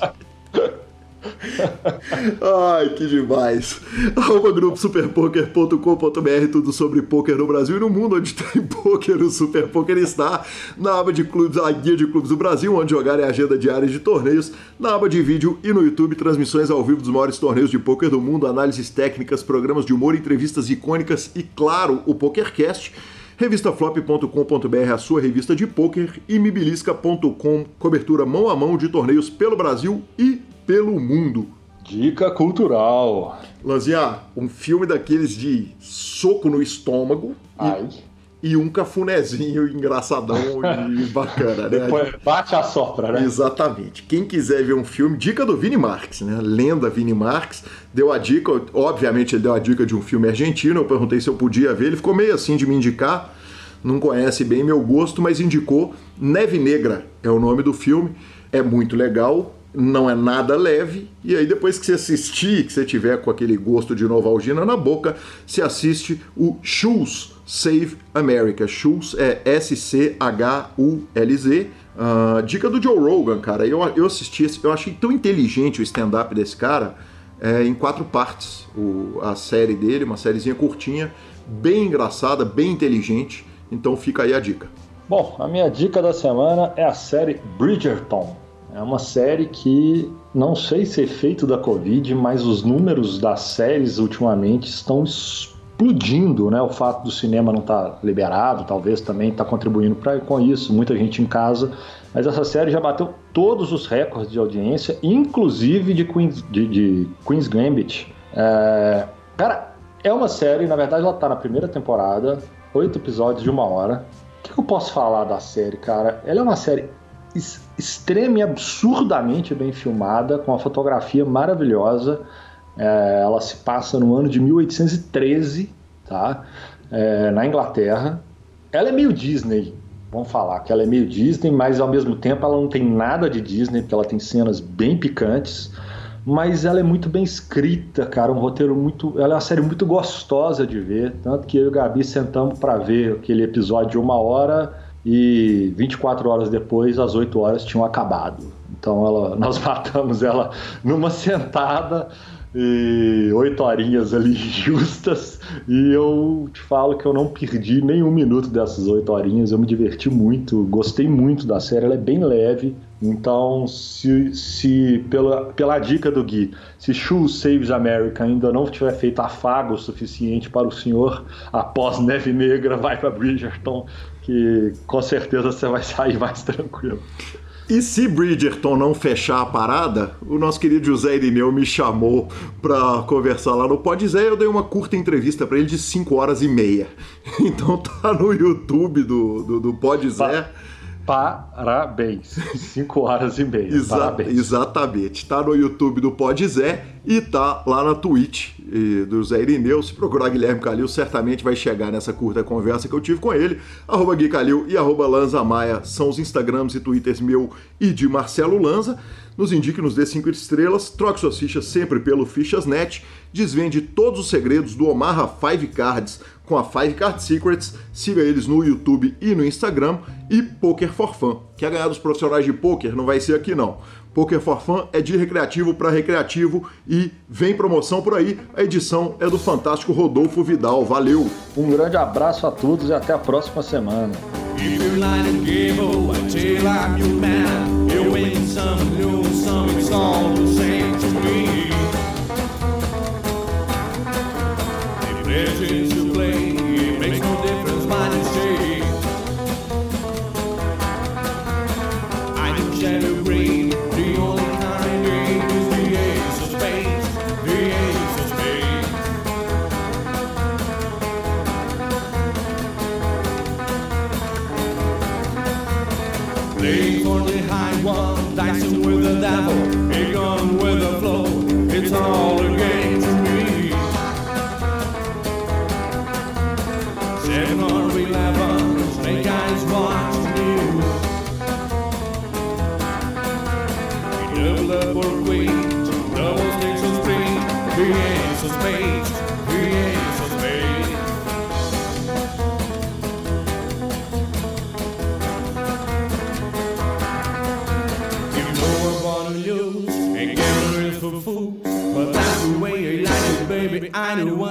Ai, que demais. Arroba grupo superpoker.com.br, tudo sobre poker no Brasil e no mundo onde tem poker. O Super Poker está na aba de clubes, a guia de clubes do Brasil, onde jogar é agenda diária de torneios, na aba de vídeo e no YouTube, transmissões ao vivo dos maiores torneios de poker do mundo, análises técnicas, programas de humor, entrevistas icônicas e, claro, o PokerCast revistaflop.com.br, a sua revista de poker, e mibilisca.com, cobertura mão a mão de torneios pelo Brasil e pelo mundo. Dica cultural. Lanzinha, um filme daqueles de soco no estômago. Ai. E, e um cafunézinho engraçadão e bacana, né? Depois bate a sopra, né? Exatamente. Quem quiser ver um filme, dica do Vini Marques, né? Lenda Vini Marques, deu a dica, obviamente ele deu a dica de um filme argentino, eu perguntei se eu podia ver, ele ficou meio assim de me indicar, não conhece bem meu gosto, mas indicou Neve Negra, é o nome do filme, é muito legal, não é nada leve, e aí depois que você assistir, que você tiver com aquele gosto de Novalgina na boca, você assiste o Shoes Save America. Shoes é S-C-H-U-L-Z. Uh, dica do Joe Rogan, cara. Eu, eu assisti, eu achei tão inteligente o stand-up desse cara é, em quatro partes. O, a série dele, uma sériezinha curtinha, bem engraçada, bem inteligente. Então fica aí a dica. Bom, a minha dica da semana é a série Bridgerton. É uma série que não sei se é efeito da Covid, mas os números das séries ultimamente estão explodindo, né? O fato do cinema não estar tá liberado, talvez também está contribuindo pra, com isso, muita gente em casa. Mas essa série já bateu todos os recordes de audiência, inclusive de Queen's, de, de Queen's Gambit. É, cara, é uma série, na verdade ela está na primeira temporada, oito episódios de uma hora. O que eu posso falar da série, cara? Ela é uma série extrema e absurdamente bem filmada, com uma fotografia maravilhosa. É, ela se passa no ano de 1813, tá? É, na Inglaterra. Ela é meio Disney, vamos falar que ela é meio Disney, mas ao mesmo tempo ela não tem nada de Disney, porque ela tem cenas bem picantes. Mas ela é muito bem escrita, cara. Um roteiro muito. Ela é uma série muito gostosa de ver. Tanto que eu e o Gabi sentamos para ver aquele episódio de uma hora e 24 horas depois, as 8 horas tinham acabado. Então ela, nós matamos ela numa sentada e oito horinhas ali justas e eu te falo que eu não perdi nenhum minuto dessas oito horinhas, eu me diverti muito, gostei muito da série, ela é bem leve, então se, se pela, pela dica do Gui, se Shoes Saves America ainda não tiver feito afago o suficiente para o senhor após Neve Negra, vai para Bridgerton, que com certeza você vai sair mais tranquilo. E se Bridgerton não fechar a parada, o nosso querido José Irineu me chamou para conversar lá no Pode Zé. Eu dei uma curta entrevista para ele de 5 horas e meia. Então tá no YouTube do, do, do Zé. Pa Parabéns. 5 horas e meia. Exa Parabéns. Exatamente. Tá no YouTube do Pod Zé e tá lá na Twitch do Zé Irineu. Se procurar Guilherme Calil, certamente vai chegar nessa curta conversa que eu tive com ele. Arroba Gui Calil e arroba Lanza Maia são os Instagrams e Twitters meu e de Marcelo Lanza. Nos indique, nos dê 5 estrelas, troque suas fichas sempre pelo Fichas.net, desvende todos os segredos do Omaha Five Cards com a Five Card Secrets, siga eles no YouTube e no Instagram, e Poker for Fun. Quer ganhar dos profissionais de poker? Não vai ser aqui não. Poker for Fun é de recreativo para recreativo e vem promoção por aí. A edição é do fantástico Rodolfo Vidal. Valeu! Um grande abraço a todos e até a próxima semana. It, baby.